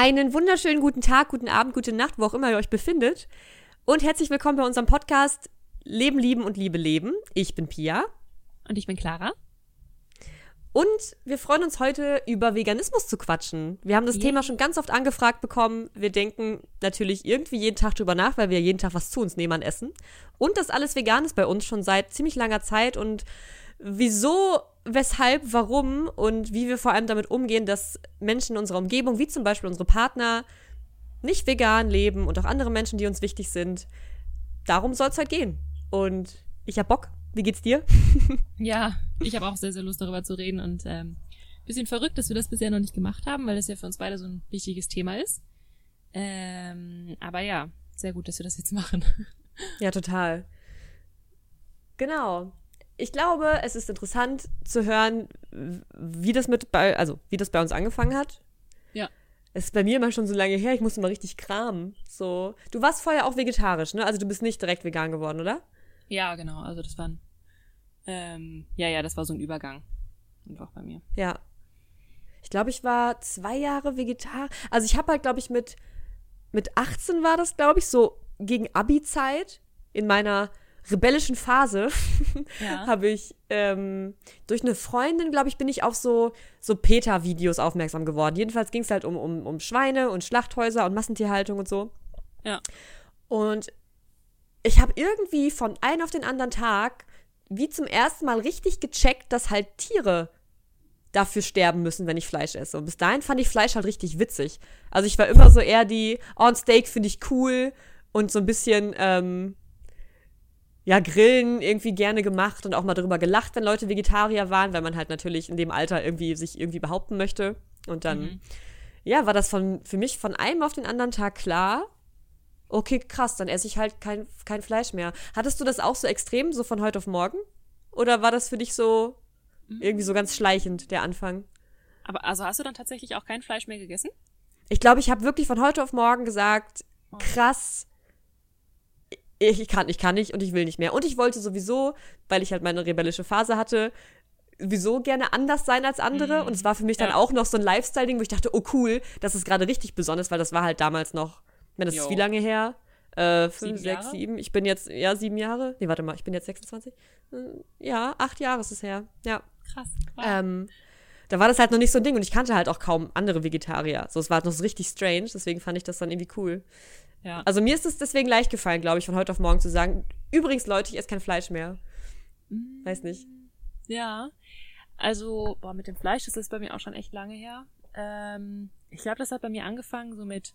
Einen wunderschönen guten Tag, guten Abend, gute Nacht, wo auch immer ihr euch befindet. Und herzlich willkommen bei unserem Podcast Leben, Lieben und Liebe leben. Ich bin Pia. Und ich bin Clara. Und wir freuen uns heute über Veganismus zu quatschen. Wir haben das yeah. Thema schon ganz oft angefragt bekommen. Wir denken natürlich irgendwie jeden Tag drüber nach, weil wir jeden Tag was zu uns nehmen an Essen. Und das alles vegan ist bei uns schon seit ziemlich langer Zeit. Und wieso, weshalb, warum und wie wir vor allem damit umgehen, dass Menschen in unserer Umgebung, wie zum Beispiel unsere Partner, nicht vegan leben und auch andere Menschen, die uns wichtig sind. Darum soll es heute gehen. Und ich hab Bock. Wie geht's dir? ja, ich habe auch sehr, sehr Lust darüber zu reden und ähm, bisschen verrückt, dass wir das bisher noch nicht gemacht haben, weil das ja für uns beide so ein wichtiges Thema ist. Ähm, aber ja, sehr gut, dass wir das jetzt machen. ja, total. Genau ich glaube, es ist interessant zu hören, wie das mit bei, also wie das bei uns angefangen hat. Ja. Es ist bei mir immer schon so lange her, ich musste mal richtig kramen. So. Du warst vorher auch vegetarisch, ne? Also du bist nicht direkt vegan geworden, oder? Ja, genau. Also das war ein, ähm, ja, ja, das war so ein Übergang. Einfach bei mir. Ja. Ich glaube, ich war zwei Jahre vegetarisch. Also ich habe halt, glaube ich, mit, mit 18 war das, glaube ich, so gegen Abi-Zeit in meiner rebellischen Phase ja. habe ich ähm, durch eine Freundin, glaube ich, bin ich auf so, so PETA-Videos aufmerksam geworden. Jedenfalls ging es halt um, um, um Schweine und Schlachthäuser und Massentierhaltung und so. Ja. Und ich habe irgendwie von einem auf den anderen Tag wie zum ersten Mal richtig gecheckt, dass halt Tiere dafür sterben müssen, wenn ich Fleisch esse. Und bis dahin fand ich Fleisch halt richtig witzig. Also ich war immer so eher die, oh, ein Steak finde ich cool und so ein bisschen, ähm, ja, Grillen irgendwie gerne gemacht und auch mal darüber gelacht, wenn Leute Vegetarier waren, weil man halt natürlich in dem Alter irgendwie sich irgendwie behaupten möchte. Und dann, mhm. ja, war das von, für mich von einem auf den anderen Tag klar. Okay, krass, dann esse ich halt kein, kein Fleisch mehr. Hattest du das auch so extrem, so von heute auf morgen? Oder war das für dich so mhm. irgendwie so ganz schleichend, der Anfang? Aber also hast du dann tatsächlich auch kein Fleisch mehr gegessen? Ich glaube, ich habe wirklich von heute auf morgen gesagt, oh. krass, ich kann, ich kann nicht und ich will nicht mehr. Und ich wollte sowieso, weil ich halt meine rebellische Phase hatte, sowieso gerne anders sein als andere. Mhm. Und es war für mich dann ja. auch noch so ein Lifestyle-Ding, wo ich dachte, oh cool, das ist gerade richtig besonders, weil das war halt damals noch, ich meine, das jo. ist wie lange her? Äh, fünf, sechs, sieben. Ich bin jetzt, ja, sieben Jahre. Nee, warte mal, ich bin jetzt 26. Äh, ja, acht Jahre ist es her. Ja. Krass. Wow. Ähm, da war das halt noch nicht so ein Ding und ich kannte halt auch kaum andere Vegetarier. So, es war halt noch so richtig strange, deswegen fand ich das dann irgendwie cool. Ja. Also mir ist es deswegen leicht gefallen, glaube ich, von heute auf morgen zu sagen, übrigens Leute, ich esse kein Fleisch mehr. Mm. Weiß nicht. Ja. Also, boah, mit dem Fleisch, das ist bei mir auch schon echt lange her. Ähm, ich glaube, das hat bei mir angefangen so mit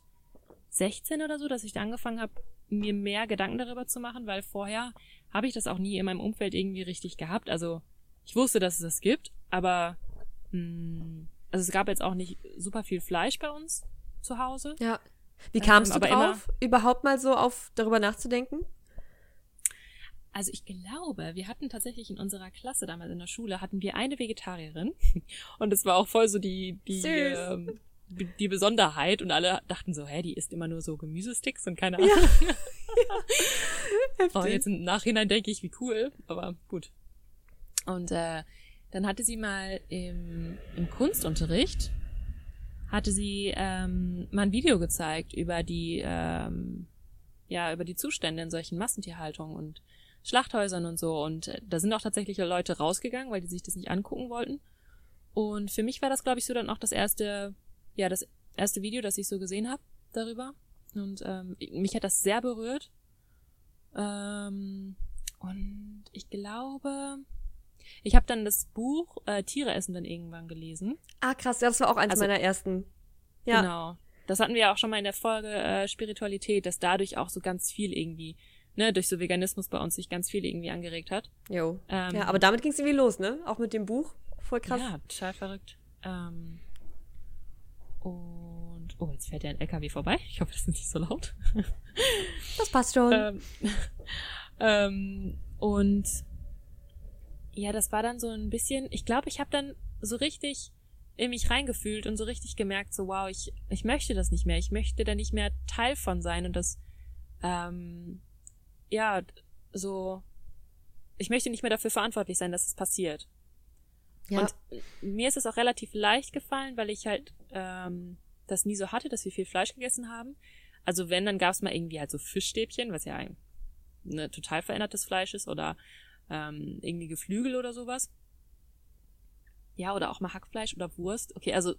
16 oder so, dass ich da angefangen habe, mir mehr Gedanken darüber zu machen, weil vorher habe ich das auch nie in meinem Umfeld irgendwie richtig gehabt. Also ich wusste, dass es das gibt, aber mh, mm, also es gab jetzt auch nicht super viel Fleisch bei uns zu Hause. Ja. Wie kamst ähm, du drauf, überhaupt mal so auf darüber nachzudenken? Also ich glaube, wir hatten tatsächlich in unserer Klasse damals in der Schule hatten wir eine Vegetarierin und es war auch voll so die die ähm, die Besonderheit und alle dachten so, hä, die isst immer nur so Gemüsesticks und keine Ahnung. Ja. oh, jetzt im Nachhinein denke ich, wie cool, aber gut. Und äh, dann hatte sie mal im, im Kunstunterricht hatte sie ähm, mal ein Video gezeigt über die ähm, ja über die Zustände in solchen Massentierhaltungen und Schlachthäusern und so und äh, da sind auch tatsächlich Leute rausgegangen, weil die sich das nicht angucken wollten. Und für mich war das glaube ich so dann auch das erste ja das erste Video, das ich so gesehen habe darüber und ähm, mich hat das sehr berührt. Ähm, und ich glaube, ich habe dann das Buch äh, Tiere essen dann irgendwann gelesen. Ah, krass, ja, das war auch eines also, meiner ersten. Ja. Genau. Das hatten wir ja auch schon mal in der Folge äh, Spiritualität, dass dadurch auch so ganz viel irgendwie, ne, durch so Veganismus bei uns sich ganz viel irgendwie angeregt hat. Jo. Ähm, ja, aber damit ging es irgendwie los, ne? Auch mit dem Buch. Voll krass. Ja, total verrückt. Ähm, und oh, jetzt fährt ja ein LKW vorbei. Ich hoffe, das ist nicht so laut. Das passt schon. ähm, ähm, und ja, das war dann so ein bisschen, ich glaube, ich habe dann so richtig in mich reingefühlt und so richtig gemerkt, so wow, ich, ich möchte das nicht mehr, ich möchte da nicht mehr Teil von sein und das, ähm, ja, so, ich möchte nicht mehr dafür verantwortlich sein, dass es passiert. Ja. Und mir ist es auch relativ leicht gefallen, weil ich halt ähm, das nie so hatte, dass wir viel Fleisch gegessen haben. Also wenn, dann gab es mal irgendwie halt so Fischstäbchen, was ja ein ne, total verändertes Fleisch ist, oder ähm, irgendwie Geflügel oder sowas. Ja, oder auch mal Hackfleisch oder Wurst. Okay, also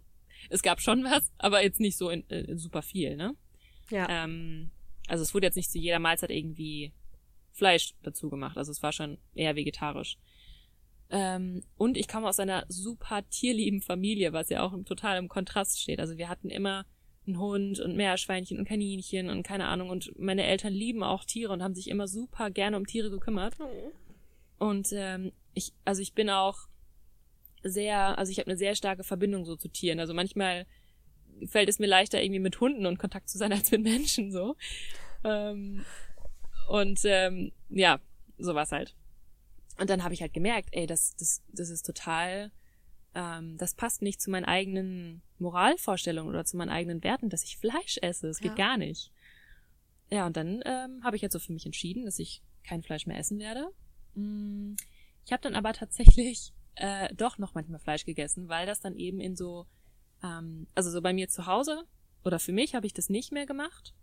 es gab schon was, aber jetzt nicht so in, in super viel, ne? Ja. Ähm, also es wurde jetzt nicht zu jeder Mahlzeit irgendwie Fleisch dazu gemacht. Also es war schon eher vegetarisch. Ähm, und ich komme aus einer super tierlieben Familie, was ja auch total im Kontrast steht. Also wir hatten immer einen Hund und Meerschweinchen und Kaninchen und keine Ahnung. Und meine Eltern lieben auch Tiere und haben sich immer super gerne um Tiere gekümmert. Und ähm, ich, also ich bin auch sehr, also ich habe eine sehr starke Verbindung so zu Tieren. Also manchmal fällt es mir leichter, irgendwie mit Hunden in Kontakt zu sein als mit Menschen so. Ähm, und ähm, ja, sowas halt. Und dann habe ich halt gemerkt, ey, das, das, das ist total, ähm, das passt nicht zu meinen eigenen Moralvorstellungen oder zu meinen eigenen Werten, dass ich Fleisch esse. Das geht ja. gar nicht. Ja, und dann ähm, habe ich jetzt so für mich entschieden, dass ich kein Fleisch mehr essen werde. Mm, ich habe dann aber tatsächlich äh, doch noch manchmal Fleisch gegessen, weil das dann eben in so, ähm, also so bei mir zu Hause oder für mich habe ich das nicht mehr gemacht.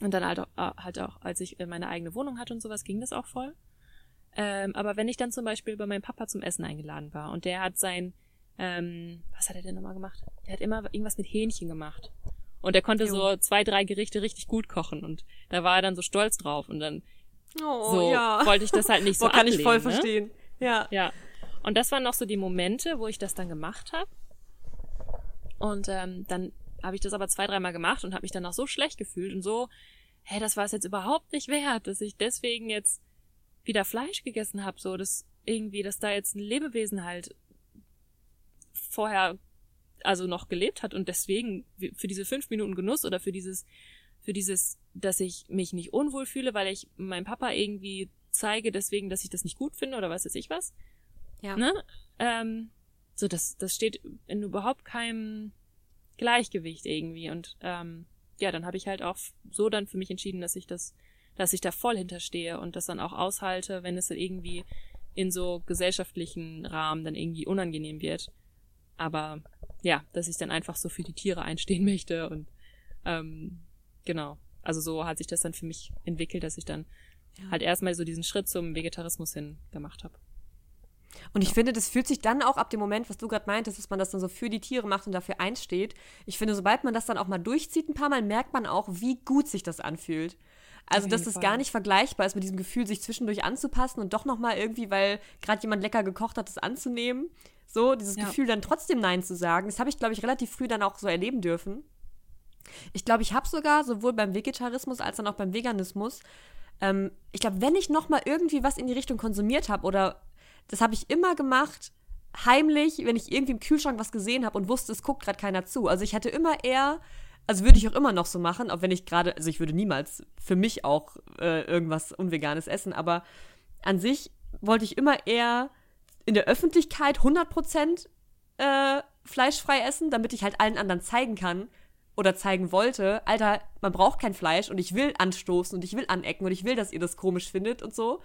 Und dann halt auch, äh, halt auch, als ich meine eigene Wohnung hatte und sowas, ging das auch voll. Ähm, aber wenn ich dann zum Beispiel bei meinem Papa zum Essen eingeladen war und der hat sein, ähm, was hat er denn nochmal gemacht? Der hat immer irgendwas mit Hähnchen gemacht. Und er konnte jo. so zwei, drei Gerichte richtig gut kochen und da war er dann so stolz drauf und dann oh, so ja. wollte ich das halt nicht so Boah, kann ablehnen, ich voll ne? verstehen. Ja. Ja. Und das waren noch so die Momente, wo ich das dann gemacht habe. Und ähm, dann habe ich das aber zwei, dreimal gemacht und habe mich dann auch so schlecht gefühlt und so, hä, das war es jetzt überhaupt nicht wert, dass ich deswegen jetzt wieder Fleisch gegessen habe, so dass irgendwie, dass da jetzt ein Lebewesen halt vorher also noch gelebt hat und deswegen für diese fünf Minuten Genuss oder für dieses, für dieses, dass ich mich nicht unwohl fühle, weil ich meinem Papa irgendwie zeige, deswegen, dass ich das nicht gut finde oder was weiß ich was. Ja. Ne? Ähm, so, das, das steht in überhaupt keinem Gleichgewicht irgendwie. Und ähm, ja, dann habe ich halt auch so dann für mich entschieden, dass ich das dass ich da voll hinterstehe und das dann auch aushalte, wenn es dann irgendwie in so gesellschaftlichen Rahmen dann irgendwie unangenehm wird. Aber ja, dass ich dann einfach so für die Tiere einstehen möchte und ähm, genau. Also so hat sich das dann für mich entwickelt, dass ich dann ja. halt erstmal so diesen Schritt zum Vegetarismus hin gemacht habe. Und ich ja. finde, das fühlt sich dann auch ab dem Moment, was du gerade meintest, dass man das dann so für die Tiere macht und dafür einsteht. Ich finde, sobald man das dann auch mal durchzieht ein paar Mal, merkt man auch, wie gut sich das anfühlt. Also, dass das gar nicht vergleichbar ist mit diesem Gefühl, sich zwischendurch anzupassen und doch nochmal irgendwie, weil gerade jemand lecker gekocht hat, das anzunehmen. So, dieses ja. Gefühl, dann trotzdem Nein zu sagen. Das habe ich, glaube ich, relativ früh dann auch so erleben dürfen. Ich glaube, ich habe sogar sowohl beim Vegetarismus als auch beim Veganismus, ähm, ich glaube, wenn ich nochmal irgendwie was in die Richtung konsumiert habe oder das habe ich immer gemacht, heimlich, wenn ich irgendwie im Kühlschrank was gesehen habe und wusste, es guckt gerade keiner zu. Also ich hatte immer eher also würde ich auch immer noch so machen, auch wenn ich gerade, also ich würde niemals für mich auch äh, irgendwas Unveganes essen, aber an sich wollte ich immer eher in der Öffentlichkeit 100% äh, fleischfrei essen, damit ich halt allen anderen zeigen kann oder zeigen wollte, Alter, man braucht kein Fleisch und ich will anstoßen und ich will anecken und ich will, dass ihr das komisch findet und so.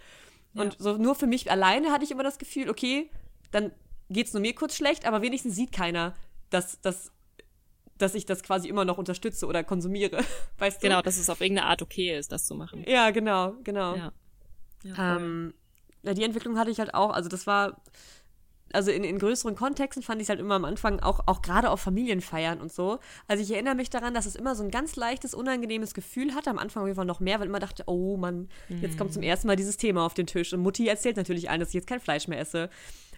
Ja. Und so nur für mich alleine hatte ich immer das Gefühl, okay, dann geht's nur mir kurz schlecht, aber wenigstens sieht keiner, dass, dass dass ich das quasi immer noch unterstütze oder konsumiere. Weißt du? Genau, dass es auf irgendeine Art okay ist, das zu machen. Ja, genau, genau. Ja. Ja, ähm, ja, die Entwicklung hatte ich halt auch, also das war, also in, in größeren Kontexten fand ich es halt immer am Anfang, auch, auch gerade auf Familienfeiern und so. Also ich erinnere mich daran, dass es immer so ein ganz leichtes, unangenehmes Gefühl hatte, am Anfang auf jeden Fall noch mehr, weil ich immer dachte, oh Mann, jetzt kommt zum mhm. ersten Mal dieses Thema auf den Tisch. Und Mutti erzählt natürlich allen, dass ich jetzt kein Fleisch mehr esse.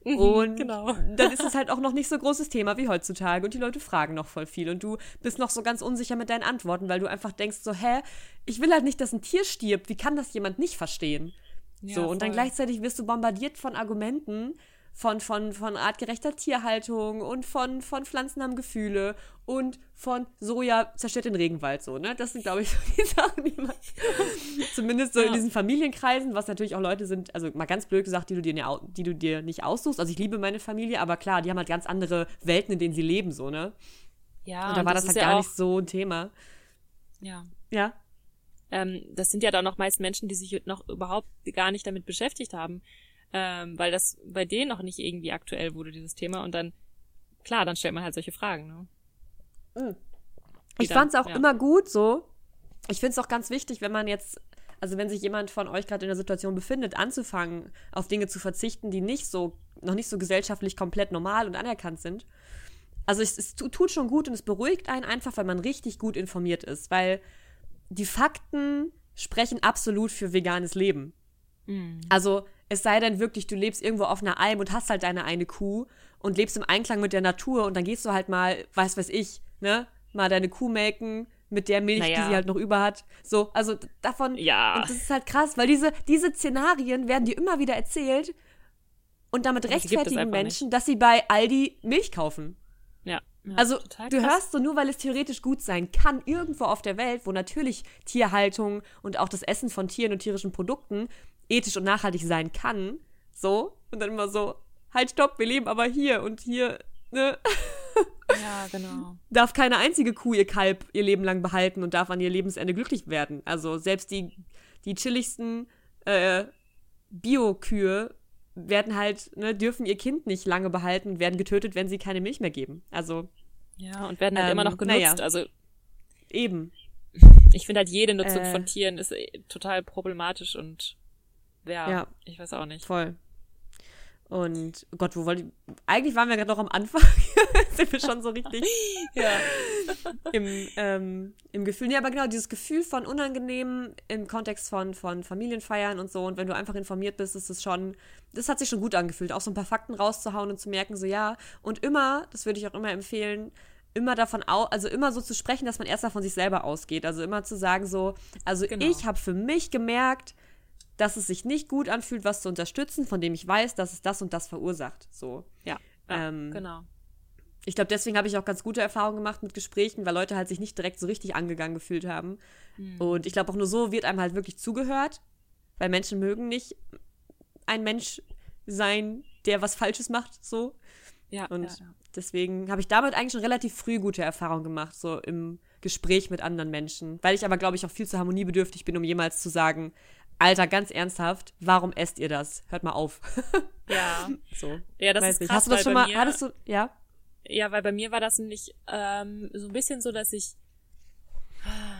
Mhm, und genau. dann ist es halt auch noch nicht so großes Thema wie heutzutage und die Leute fragen noch voll viel und du bist noch so ganz unsicher mit deinen Antworten, weil du einfach denkst so, hä, ich will halt nicht, dass ein Tier stirbt, wie kann das jemand nicht verstehen? Ja, so, und voll. dann gleichzeitig wirst du bombardiert von Argumenten, von, von, von artgerechter Tierhaltung und von, von Pflanzen haben Gefühle und von Soja zerstört den Regenwald so, ne? Das sind, glaube ich, so die Sachen, die man zumindest so ja. in diesen Familienkreisen, was natürlich auch Leute sind, also mal ganz blöd gesagt, die du, dir, die du dir nicht aussuchst. Also ich liebe meine Familie, aber klar, die haben halt ganz andere Welten, in denen sie leben, so, ne? Ja. Und da war das, das halt ja gar nicht so ein Thema. Ja. Ja. Ähm, das sind ja dann auch meist Menschen, die sich noch überhaupt gar nicht damit beschäftigt haben ähm, weil das bei denen noch nicht irgendwie aktuell wurde, dieses Thema. Und dann, klar, dann stellt man halt solche Fragen. Ne? Mm. Ich fand es auch ja. immer gut so. Ich finde es auch ganz wichtig, wenn man jetzt, also wenn sich jemand von euch gerade in der Situation befindet, anzufangen, auf Dinge zu verzichten, die nicht so, noch nicht so gesellschaftlich komplett normal und anerkannt sind. Also es, es tut schon gut und es beruhigt einen einfach, weil man richtig gut informiert ist, weil die Fakten sprechen absolut für veganes Leben. Mhm. Also es sei denn wirklich, du lebst irgendwo auf einer Alm und hast halt deine eine Kuh und lebst im Einklang mit der Natur und dann gehst du halt mal, weiß weiß ich, ne, mal deine Kuh melken mit der Milch, naja. die sie halt noch über hat. So, also davon. Ja. Und das ist halt krass, weil diese, diese Szenarien werden dir immer wieder erzählt und damit rechtfertigen Menschen, nicht. dass sie bei Aldi Milch kaufen. Ja. ja also du hörst so nur, weil es theoretisch gut sein kann, irgendwo auf der Welt, wo natürlich Tierhaltung und auch das Essen von Tieren und tierischen Produkten ethisch und nachhaltig sein kann. So. Und dann immer so, halt, stopp, wir leben aber hier und hier, ne? Ja, genau. darf keine einzige Kuh ihr Kalb ihr Leben lang behalten und darf an ihr Lebensende glücklich werden. Also selbst die, die chilligsten äh, Bio-Kühe werden halt, ne, dürfen ihr Kind nicht lange behalten werden getötet, wenn sie keine Milch mehr geben. Also. Ja, und werden halt ähm, immer noch genutzt. Naja. Also. Eben. Ich finde halt jede Nutzung äh, von Tieren ist äh, total problematisch und ja, ja, ich weiß auch nicht. Voll. Und oh Gott, wo wollte ich. Eigentlich waren wir gerade noch am Anfang. Sind wir schon so richtig ja. im, ähm, im Gefühl. Ja, aber genau, dieses Gefühl von unangenehm im Kontext von, von Familienfeiern und so. Und wenn du einfach informiert bist, ist es schon, das hat sich schon gut angefühlt, auch so ein paar Fakten rauszuhauen und zu merken, so ja. Und immer, das würde ich auch immer empfehlen, immer davon aus, also immer so zu sprechen, dass man erst mal von sich selber ausgeht. Also immer zu sagen, so, also genau. ich habe für mich gemerkt, dass es sich nicht gut anfühlt, was zu unterstützen, von dem ich weiß, dass es das und das verursacht. So. Ja, ja ähm, genau. Ich glaube, deswegen habe ich auch ganz gute Erfahrungen gemacht mit Gesprächen, weil Leute halt sich nicht direkt so richtig angegangen gefühlt haben. Mhm. Und ich glaube, auch nur so wird einem halt wirklich zugehört, weil Menschen mögen nicht ein Mensch sein, der was Falsches macht, so. Ja. Und ja, ja. deswegen habe ich damit eigentlich schon relativ früh gute Erfahrungen gemacht, so im Gespräch mit anderen Menschen. Weil ich aber, glaube ich, auch viel zu harmoniebedürftig bin, um jemals zu sagen, Alter, ganz ernsthaft, warum esst ihr das? Hört mal auf. Ja. so. Ja, das Weiß ist krass, Hast du das schon mal, mir, hattest du, ja? Ja, weil bei mir war das nämlich ähm, so ein bisschen so, dass ich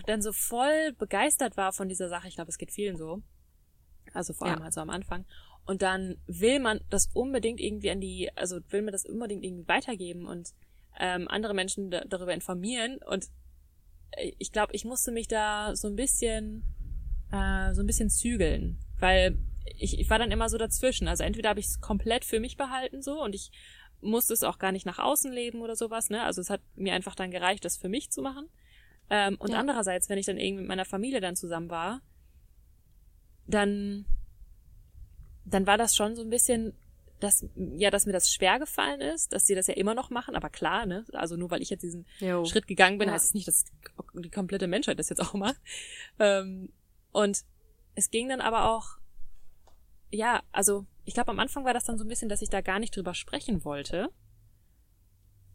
dann so voll begeistert war von dieser Sache. Ich glaube, es geht vielen so. Also vor allem ja. halt so am Anfang. Und dann will man das unbedingt irgendwie an die, also will man das unbedingt irgendwie weitergeben und ähm, andere Menschen darüber informieren. Und äh, ich glaube, ich musste mich da so ein bisschen äh, so ein bisschen zügeln, weil ich, ich war dann immer so dazwischen. Also entweder habe ich es komplett für mich behalten so und ich musste es auch gar nicht nach außen leben oder sowas, ne? Also es hat mir einfach dann gereicht, das für mich zu machen. Ähm, und ja. andererseits, wenn ich dann irgendwie mit meiner Familie dann zusammen war, dann, dann war das schon so ein bisschen, dass, ja, dass mir das schwer gefallen ist, dass sie das ja immer noch machen, aber klar, ne? Also nur weil ich jetzt diesen jo. Schritt gegangen bin, ja. heißt es nicht, dass die komplette Menschheit das jetzt auch macht. Ähm, und es ging dann aber auch, ja, also ich glaube, am Anfang war das dann so ein bisschen, dass ich da gar nicht drüber sprechen wollte.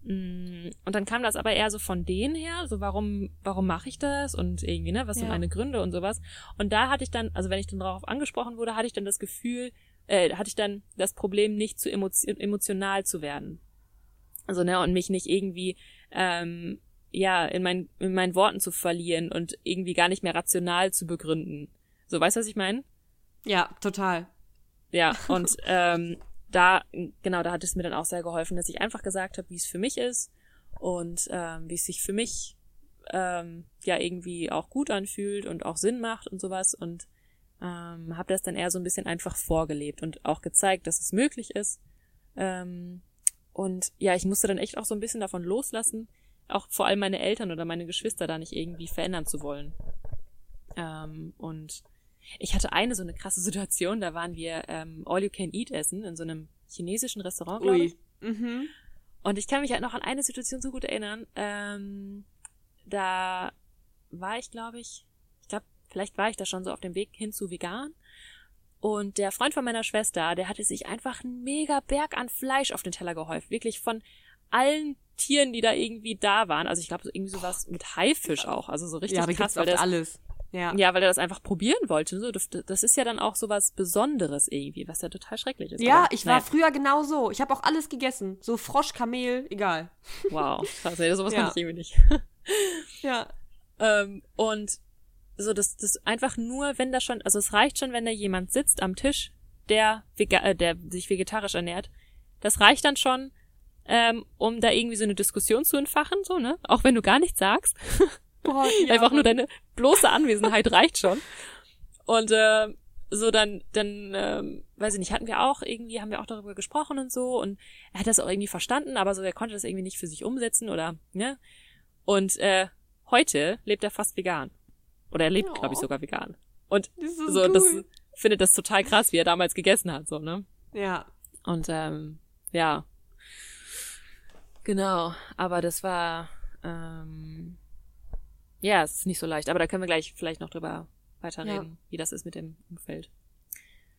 Mm, und dann kam das aber eher so von denen her, so warum, warum mache ich das und irgendwie, ne, was sind meine Gründe und sowas. Und da hatte ich dann, also wenn ich dann darauf angesprochen wurde, hatte ich dann das Gefühl, äh, hatte ich dann das Problem, nicht zu emotional zu werden. Also, ne, und mich nicht irgendwie ähm, ja, in, mein, in meinen Worten zu verlieren und irgendwie gar nicht mehr rational zu begründen. So, weißt du, was ich meine? Ja, total. Ja, und ähm, da, genau, da hat es mir dann auch sehr geholfen, dass ich einfach gesagt habe, wie es für mich ist und ähm, wie es sich für mich ähm, ja irgendwie auch gut anfühlt und auch Sinn macht und sowas und ähm, habe das dann eher so ein bisschen einfach vorgelebt und auch gezeigt, dass es möglich ist. Ähm, und ja, ich musste dann echt auch so ein bisschen davon loslassen, auch vor allem meine Eltern oder meine Geschwister da nicht irgendwie verändern zu wollen. Ähm, und ich hatte eine so eine krasse Situation, da waren wir ähm, All You Can Eat essen in so einem chinesischen Restaurant, glaube ich. Mhm. Und ich kann mich halt noch an eine Situation so gut erinnern. Ähm, da war ich, glaube ich, ich glaube, vielleicht war ich da schon so auf dem Weg hin zu vegan. Und der Freund von meiner Schwester, der hatte sich einfach einen mega Berg an Fleisch auf den Teller gehäuft. Wirklich von allen Tieren, die da irgendwie da waren. Also ich glaube, so irgendwie sowas mit Haifisch auch. Also so richtig ja, krass. Weil das alles. Ja. Ja, weil er das einfach probieren wollte. So, das, ist ja dann auch so was Besonderes irgendwie, was ja total schrecklich ist. Ja, Aber, ich war naja, früher genau so. Ich habe auch alles gegessen. So Frosch, Kamel, egal. Wow, krass, ey, sowas Ja. kann ich irgendwie nicht. Ja. Ähm, und so, das, das einfach nur, wenn da schon, also es reicht schon, wenn da jemand sitzt am Tisch, der, vega äh, der sich vegetarisch ernährt. Das reicht dann schon, ähm, um da irgendwie so eine Diskussion zu entfachen, so, ne? Auch wenn du gar nichts sagst. Boah, ja, Einfach nur deine bloße Anwesenheit reicht schon. Und äh, so dann, dann, ähm, weiß ich nicht, hatten wir auch irgendwie, haben wir auch darüber gesprochen und so und er hat das auch irgendwie verstanden, aber so er konnte das irgendwie nicht für sich umsetzen oder, ne? Und äh, heute lebt er fast vegan. Oder er lebt, Oh. glaube ich, sogar vegan. Und Das so, cool. das findet das total krass, wie er damals gegessen hat, so, ne? Ja. Und ähm, ja. Genau. Aber das war ähm, ja, es ist nicht so leicht. Aber da können wir gleich vielleicht noch drüber weiterreden, wie das ist mit dem Umfeld.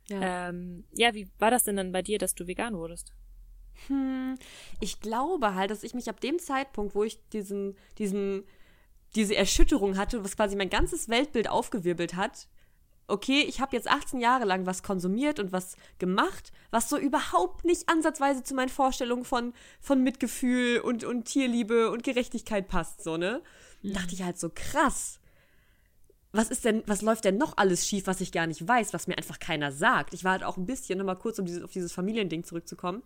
Ja. Ähm, ja, wie war das denn dann bei dir, dass du vegan wurdest? Hm, ich glaube halt, dass ich mich ab dem Zeitpunkt, wo ich diesen, diesen, diese Erschütterung hatte, was quasi mein ganzes Weltbild aufgewirbelt hat, okay, ich habe jetzt 18 Jahre lang was konsumiert und was gemacht, was so überhaupt nicht ansatzweise zu meinen Vorstellungen von, von Mitgefühl und, und Tierliebe und Gerechtigkeit passt, so, ne? Und dachte ich halt so, krass. Was ist denn, was läuft denn noch alles schief, was ich gar nicht weiß, was mir einfach keiner sagt? Ich war halt auch ein bisschen, nochmal kurz, um dieses, auf dieses Familiending zurückzukommen,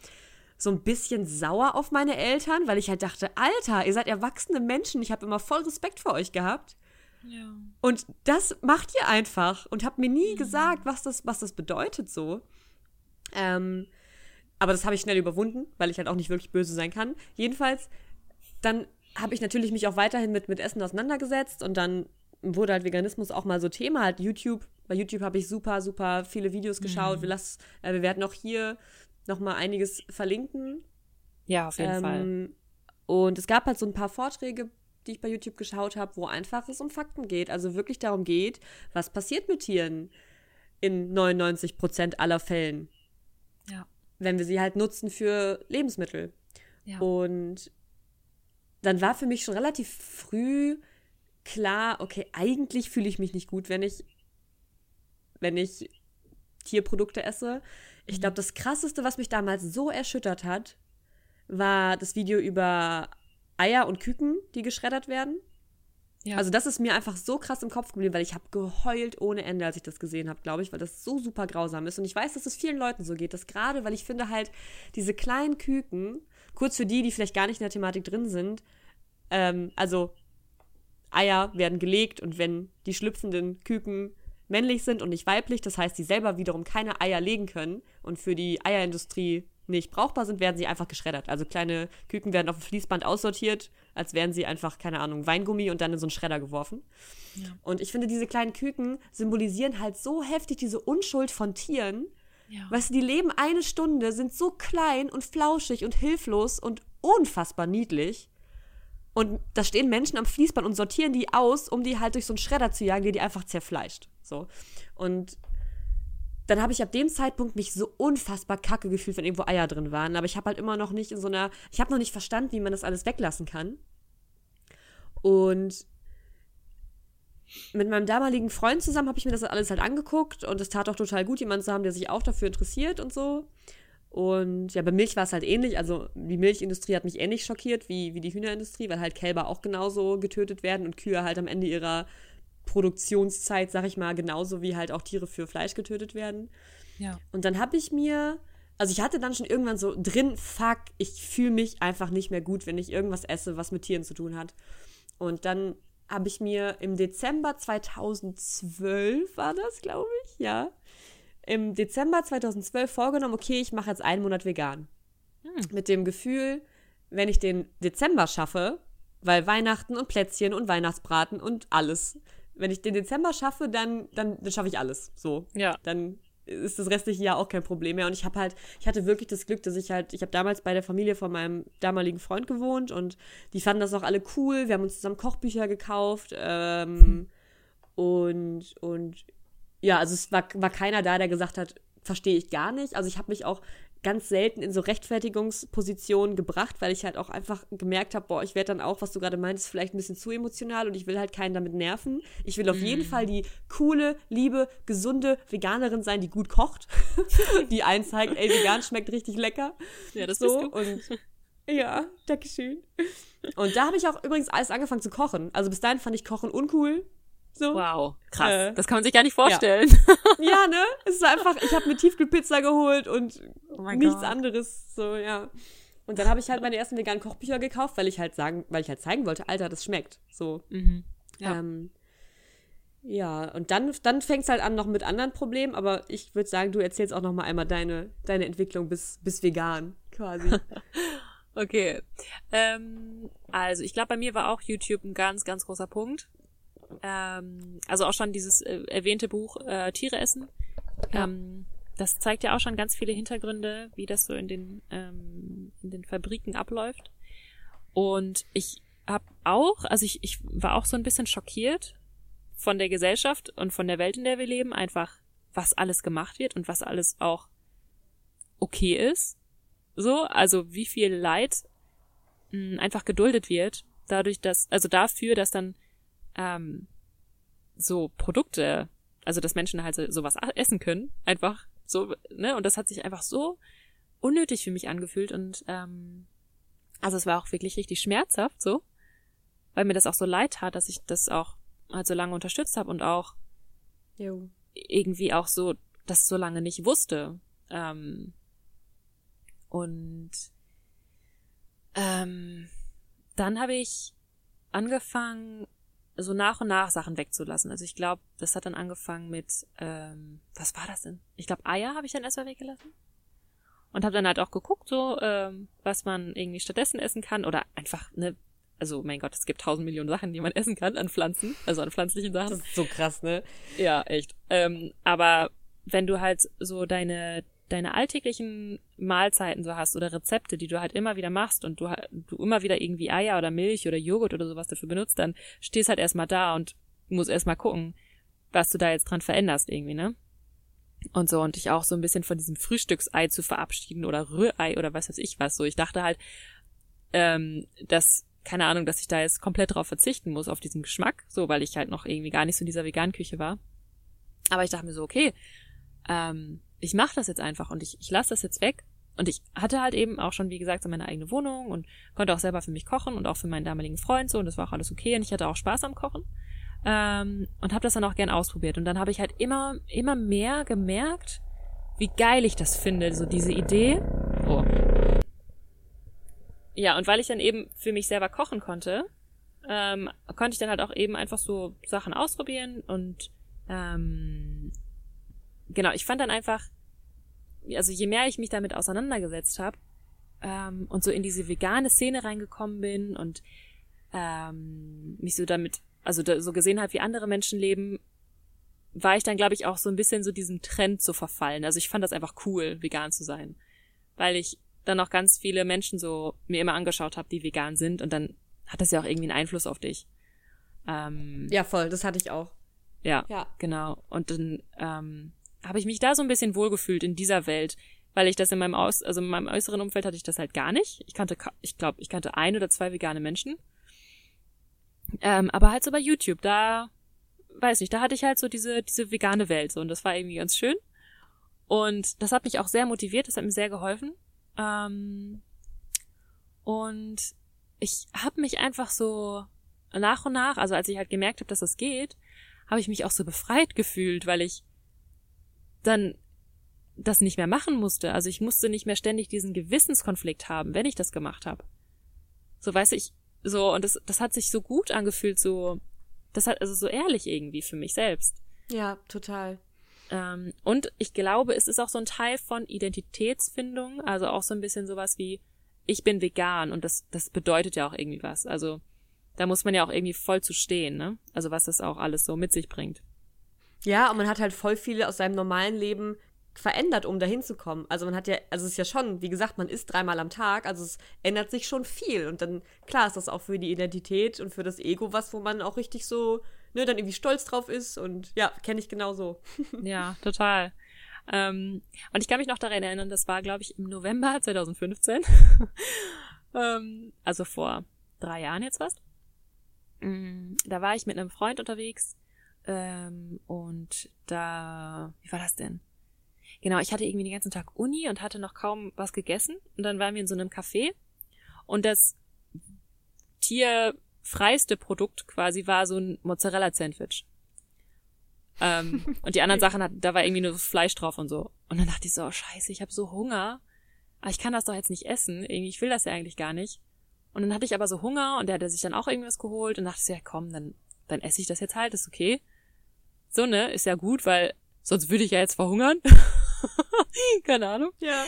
so ein bisschen sauer auf meine Eltern, weil ich halt dachte, Alter, ihr seid erwachsene Menschen, ich habe immer voll Respekt vor euch gehabt. Ja. Und das macht ihr einfach und habt mir nie gesagt, was das, was das bedeutet so. Ähm, aber das habe ich schnell überwunden, weil ich halt auch nicht wirklich böse sein kann. Jedenfalls, dann habe ich natürlich mich auch weiterhin mit, mit Essen auseinandergesetzt und dann wurde halt Veganismus auch mal so Thema, halt YouTube. Bei YouTube habe ich super, super viele Videos geschaut. Wir, lass, äh, wir werden auch hier noch mal einiges verlinken. Ja, auf jeden Fall. Ähm, und es gab halt so ein paar Vorträge, die ich bei YouTube geschaut habe, wo einfach es um Fakten geht. Also wirklich darum geht, was passiert mit Tieren in 99 Prozent aller Fällen, Ja. wenn wir sie halt nutzen für Lebensmittel. Ja. Und dann war für mich schon relativ früh klar, okay, eigentlich fühle ich mich nicht gut, wenn ich, wenn ich Tierprodukte esse. Ich glaube, das krasseste, was mich damals so erschüttert hat, war das Video über Eier und Küken, die geschreddert werden. Ja. Also das ist mir einfach so krass im Kopf geblieben, weil ich habe geheult ohne Ende, als ich das gesehen habe, glaube ich, weil das so super grausam ist. Und ich weiß, dass es vielen Leuten so geht, das gerade, weil ich finde halt, diese kleinen Küken, kurz für die, die vielleicht gar nicht in der Thematik drin sind, ähm, also Eier werden gelegt und wenn die schlüpfenden Küken männlich sind und nicht weiblich, das heißt, die selber wiederum keine Eier legen können und für die Eierindustrie nicht brauchbar sind, werden sie einfach geschreddert. Also kleine Küken werden auf dem Fließband aussortiert, als wären sie einfach, keine Ahnung, Weingummi und dann in so einen Schredder geworfen. Und ich finde, diese kleinen Küken symbolisieren halt so heftig diese Unschuld von Tieren. Ja. Weißt du, die leben eine Stunde, sind so klein und flauschig und hilflos und unfassbar niedlich. Und da stehen Menschen am Fließband und sortieren die aus, um die halt durch so einen Schredder zu jagen, der die einfach zerfleischt. So. Und dann habe ich ab dem Zeitpunkt mich so unfassbar kacke gefühlt, wenn irgendwo Eier drin waren. Aber ich habe halt immer noch nicht in so einer, ich habe noch nicht verstanden, wie man das alles weglassen kann. Und mit meinem damaligen Freund zusammen habe ich mir das alles halt angeguckt und es tat auch total gut, jemanden zu haben, der sich auch dafür interessiert und so. Und ja, bei Milch war es halt ähnlich. Also die Milchindustrie hat mich ähnlich schockiert wie, wie die Hühnerindustrie, weil halt Kälber auch genauso getötet werden und Kühe halt am Ende ihrer Produktionszeit, sag ich mal, genauso wie halt auch Tiere für Fleisch getötet werden. Ja. Und dann habe ich mir, also ich hatte dann schon irgendwann so drin, fuck, ich fühle mich einfach nicht mehr gut, wenn ich irgendwas esse, was mit Tieren zu tun hat. Und dann habe ich mir im Dezember 2012 war das, glaube ich, ja, im Dezember 2012 vorgenommen, okay, ich mache jetzt einen Monat vegan. Mit dem Gefühl, wenn ich den Dezember schaffe, weil Weihnachten und Plätzchen und Weihnachtsbraten und alles, wenn ich den Dezember schaffe, dann, dann, dann schaffe ich alles. So. Ja. Dann ist das restliche Jahr auch kein Problem mehr. Und ich habe halt, ich hatte wirklich das Glück, dass ich halt, ich habe damals bei der Familie von meinem damaligen Freund gewohnt und die fanden das auch alle cool. Wir haben uns zusammen Kochbücher gekauft ähm, und, und ja, also es war, war keiner da, der gesagt hat, verstehe ich gar nicht. Also ich habe mich auch ganz selten in so Rechtfertigungspositionen gebracht, weil ich halt auch einfach gemerkt habe, boah, ich werde dann auch, was du gerade meintest, vielleicht ein bisschen zu emotional und ich will halt keinen damit nerven. Ich will auf mm. jeden Fall die coole, liebe, gesunde Veganerin sein, die gut kocht, die einen zeigt, ey, vegan schmeckt richtig lecker. Ja, das so und ja, danke schön. Und da habe ich auch übrigens alles angefangen zu kochen. Also bis dahin fand ich Kochen uncool. So. Wow, krass. Äh, das kann man sich gar nicht vorstellen. Ja, ja ne? Es ist einfach, ich habe mir Tiefkühlpizza geholt und oh nichts God. anderes. So, ja. Und dann habe ich halt meine ersten veganen Kochbücher gekauft, weil ich halt sagen, weil ich halt zeigen wollte, Alter, das schmeckt. So. Mhm. Ja. Ähm, ja, und dann, dann fängt es halt an noch mit anderen Problemen, aber ich würde sagen, du erzählst auch noch mal einmal deine, deine Entwicklung bis, bis vegan, quasi. okay. Ähm, also ich glaube, bei mir war auch YouTube ein ganz, ganz großer Punkt. Ähm, also auch schon dieses äh, erwähnte Buch äh, Tiere essen. Ja. Ähm, das zeigt ja auch schon ganz viele Hintergründe, wie das so in den, ähm, in den Fabriken abläuft. Und ich habe auch, also ich, ich war auch so ein bisschen schockiert von der Gesellschaft und von der Welt, in der wir leben, einfach was alles gemacht wird und was alles auch okay ist. So, also wie viel Leid mh, einfach geduldet wird, dadurch, dass, also dafür, dass dann ähm, so Produkte, also dass Menschen halt so, sowas essen können, einfach so, ne? Und das hat sich einfach so unnötig für mich angefühlt und ähm, also es war auch wirklich richtig schmerzhaft so, weil mir das auch so leid tat, dass ich das auch halt so lange unterstützt habe und auch jo. irgendwie auch so das so lange nicht wusste. Ähm, und ähm, dann habe ich angefangen, so nach und nach Sachen wegzulassen. Also ich glaube, das hat dann angefangen mit, ähm, was war das denn? Ich glaube, Eier habe ich dann erstmal weggelassen. Und habe dann halt auch geguckt, so, ähm, was man irgendwie stattdessen essen kann. Oder einfach, ne, also mein Gott, es gibt tausend Millionen Sachen, die man essen kann an Pflanzen, also an pflanzlichen Sachen. Das ist so krass, ne? Ja, echt. Ähm, aber wenn du halt so deine deine alltäglichen Mahlzeiten so hast oder Rezepte, die du halt immer wieder machst und du, du immer wieder irgendwie Eier oder Milch oder Joghurt oder sowas dafür benutzt, dann stehst halt erstmal da und musst erstmal gucken, was du da jetzt dran veränderst irgendwie, ne? Und so, und dich auch so ein bisschen von diesem Frühstücksei zu verabschieden oder Rührei oder was weiß ich was. So, ich dachte halt, ähm, dass, keine Ahnung, dass ich da jetzt komplett drauf verzichten muss, auf diesen Geschmack, so, weil ich halt noch irgendwie gar nicht so in dieser Veganküche war. Aber ich dachte mir so, okay, ähm, ich mache das jetzt einfach und ich, ich lasse das jetzt weg. Und ich hatte halt eben auch schon, wie gesagt, so meine eigene Wohnung und konnte auch selber für mich kochen und auch für meinen damaligen Freund so und das war auch alles okay und ich hatte auch Spaß am Kochen. Ähm, und habe das dann auch gern ausprobiert. Und dann habe ich halt immer, immer mehr gemerkt, wie geil ich das finde, so diese Idee. Oh. Ja, und weil ich dann eben für mich selber kochen konnte, ähm, konnte ich dann halt auch eben einfach so Sachen ausprobieren und ähm, genau, ich fand dann einfach, also je mehr ich mich damit auseinandergesetzt habe ähm, und so in diese vegane Szene reingekommen bin und ähm, mich so damit, also da, so gesehen habe, wie andere Menschen leben, war ich dann, glaube ich, auch so ein bisschen so diesem Trend zu verfallen. Also ich fand das einfach cool, vegan zu sein. Weil ich dann auch ganz viele Menschen so mir immer angeschaut habe, die vegan sind und dann hat das ja auch irgendwie einen Einfluss auf dich. Ähm, ja, voll, das hatte ich auch. Ja, ja. genau. Und dann ähm, habe ich mich da so ein bisschen wohlgefühlt in dieser Welt, weil ich das in meinem Aus, also in meinem äußeren Umfeld hatte ich das halt gar nicht. Ich kannte, ich glaube, ich kannte ein oder zwei vegane Menschen. Ähm, aber halt so bei YouTube, da, weiß nicht, da hatte ich halt so diese, diese vegane Welt so und das war irgendwie ganz schön. Und das hat mich auch sehr motiviert, das hat mir sehr geholfen. Ähm, und ich habe mich einfach so nach und nach, also als ich halt gemerkt habe, dass das geht, habe ich mich auch so befreit gefühlt, weil ich dann das nicht mehr machen musste. Also ich musste nicht mehr ständig diesen Gewissenskonflikt haben, wenn ich das gemacht habe. So weiß ich, so, und das, das hat sich so gut angefühlt, so, das hat, also so ehrlich irgendwie für mich selbst. Ja, total. Ähm, und ich glaube, es ist auch so ein Teil von Identitätsfindung, also auch so ein bisschen sowas wie, ich bin vegan und das, das bedeutet ja auch irgendwie was. Also da muss man ja auch irgendwie voll zu stehen, ne? Also was das auch alles so mit sich bringt. Ja, und man hat halt voll viele aus seinem normalen Leben verändert, um dahin zu kommen. Also man hat ja, also es ist ja schon, wie gesagt, man isst dreimal am Tag, also es ändert sich schon viel. Und dann, klar, ist das auch für die Identität und für das Ego was, wo man auch richtig so, ne, dann irgendwie stolz drauf ist und ja, kenne ich genauso. ja, total. Ähm, und ich kann mich noch daran erinnern, das war, glaube ich, im November 2015. ähm, also vor drei Jahren jetzt fast. Mm, da war ich mit einem Freund unterwegs ähm, und da, wie war das denn? Genau, ich hatte irgendwie den ganzen Tag Uni und hatte noch kaum was gegessen und dann waren wir in so einem Café und das tierfreiste Produkt quasi war so ein Mozzarella-Sandwich. Ähm, und die anderen Sachen, hat, da war irgendwie nur Fleisch drauf und so. Und dann dachte ich so, oh, scheiße, ich habe so Hunger. Aber ich kann das doch jetzt nicht essen. Irgendwie, ich will das ja eigentlich gar nicht. Und dann hatte ich aber so Hunger und der hatte sich dann auch irgendwas geholt und dachte so, ja komm, dann, dann esse ich das jetzt halt, ist okay. So, ne, ist ja gut, weil sonst würde ich ja jetzt verhungern. Keine Ahnung. Ja.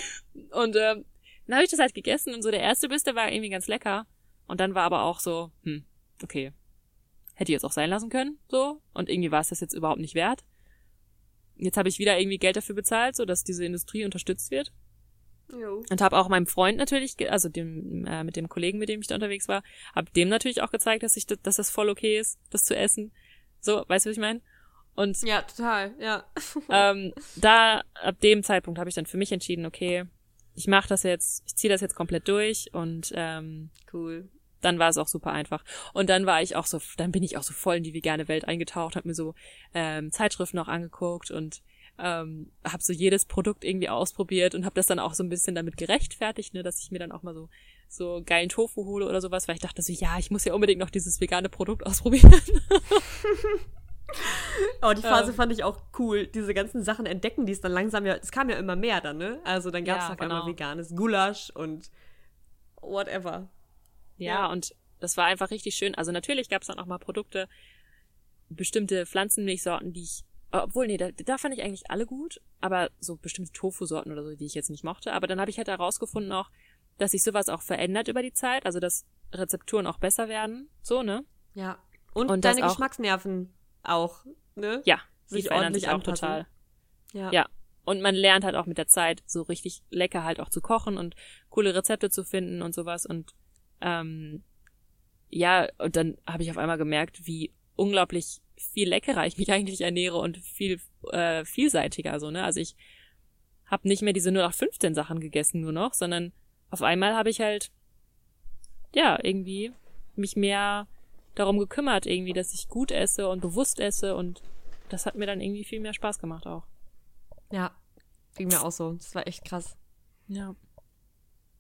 Und ähm, dann habe ich das halt gegessen und so der erste Biss, der war irgendwie ganz lecker. Und dann war aber auch so, hm, okay. Hätte ich jetzt auch sein lassen können, so. Und irgendwie war es das jetzt überhaupt nicht wert. Jetzt habe ich wieder irgendwie Geld dafür bezahlt, so dass diese Industrie unterstützt wird. Jo. Und habe auch meinem Freund natürlich, also dem äh, mit dem Kollegen, mit dem ich da unterwegs war, habe dem natürlich auch gezeigt, dass ich, das- dass das voll okay ist, das zu essen. So, weißt du, was ich meine? Und Ja, total, ja. ähm, da ab dem Zeitpunkt habe ich dann für mich entschieden, okay, ich mache das jetzt, ich ziehe das jetzt komplett durch und ähm, Cool. dann war es auch super einfach. Und dann war ich auch so, dann bin ich auch so voll in die vegane Welt eingetaucht, habe mir so ähm, Zeitschriften auch angeguckt und ähm, habe so jedes Produkt irgendwie ausprobiert und habe das dann auch so ein bisschen damit gerechtfertigt, ne, dass ich mir dann auch mal so so geilen Tofu hole oder sowas, weil ich dachte so, ja, ich muss ja unbedingt noch dieses vegane Produkt ausprobieren. Oh, die Phase Ähm. fand ich auch cool. Diese ganzen Sachen entdecken, die es dann langsam ja, es kam ja immer mehr dann, ne? Also dann gab es Ja, auf einmal genau. veganes Gulasch und whatever. Ja, Ja. und das war einfach richtig schön. Also natürlich gab es dann auch mal Produkte, bestimmte Pflanzenmilchsorten, die ich, obwohl, nee, da, da fand ich eigentlich alle gut, aber so bestimmte Tofu-Sorten oder so, die ich jetzt nicht mochte. Aber dann habe ich halt herausgefunden auch, dass sich sowas auch verändert über die Zeit, also dass Rezepturen auch besser werden, so, ne? Ja. Und, Und deine Geschmacksnerven auch, ne? Ja, Sich ordentlich sich auch anpassen. total. Ja. Ja. Und man lernt halt auch mit der Zeit so richtig lecker halt auch zu kochen und coole Rezepte zu finden und sowas. Und ähm, ja, und dann habe ich auf einmal gemerkt, wie unglaublich viel leckerer ich mich eigentlich ernähre und viel äh, vielseitiger so, ne? Also ich habe nicht mehr diese nur nach 15 Sachen gegessen nur noch, sondern auf einmal habe ich halt ja irgendwie mich mehr darum gekümmert irgendwie, dass ich gut esse und bewusst esse und das hat mir dann irgendwie viel mehr Spaß gemacht auch. Ja. Ging mir auch so. Das war echt krass. Ja.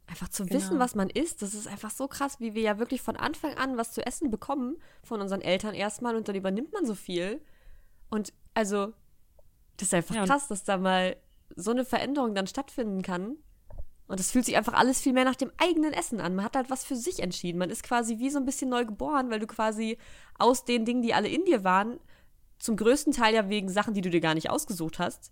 Einfach zu Genau. wissen, was man isst, das ist einfach so krass, wie wir ja wirklich von Anfang an was zu essen bekommen von unseren Eltern erstmal und dann übernimmt man so viel. Und also, das ist einfach Ja, krass, dass da mal so eine Veränderung dann stattfinden kann. Und es fühlt sich einfach alles viel mehr nach dem eigenen Essen an. Man hat halt was für sich entschieden. Man ist quasi wie so ein bisschen neu geboren, weil du quasi aus den Dingen, die alle in dir waren, zum größten Teil ja wegen Sachen, die du dir gar nicht ausgesucht hast,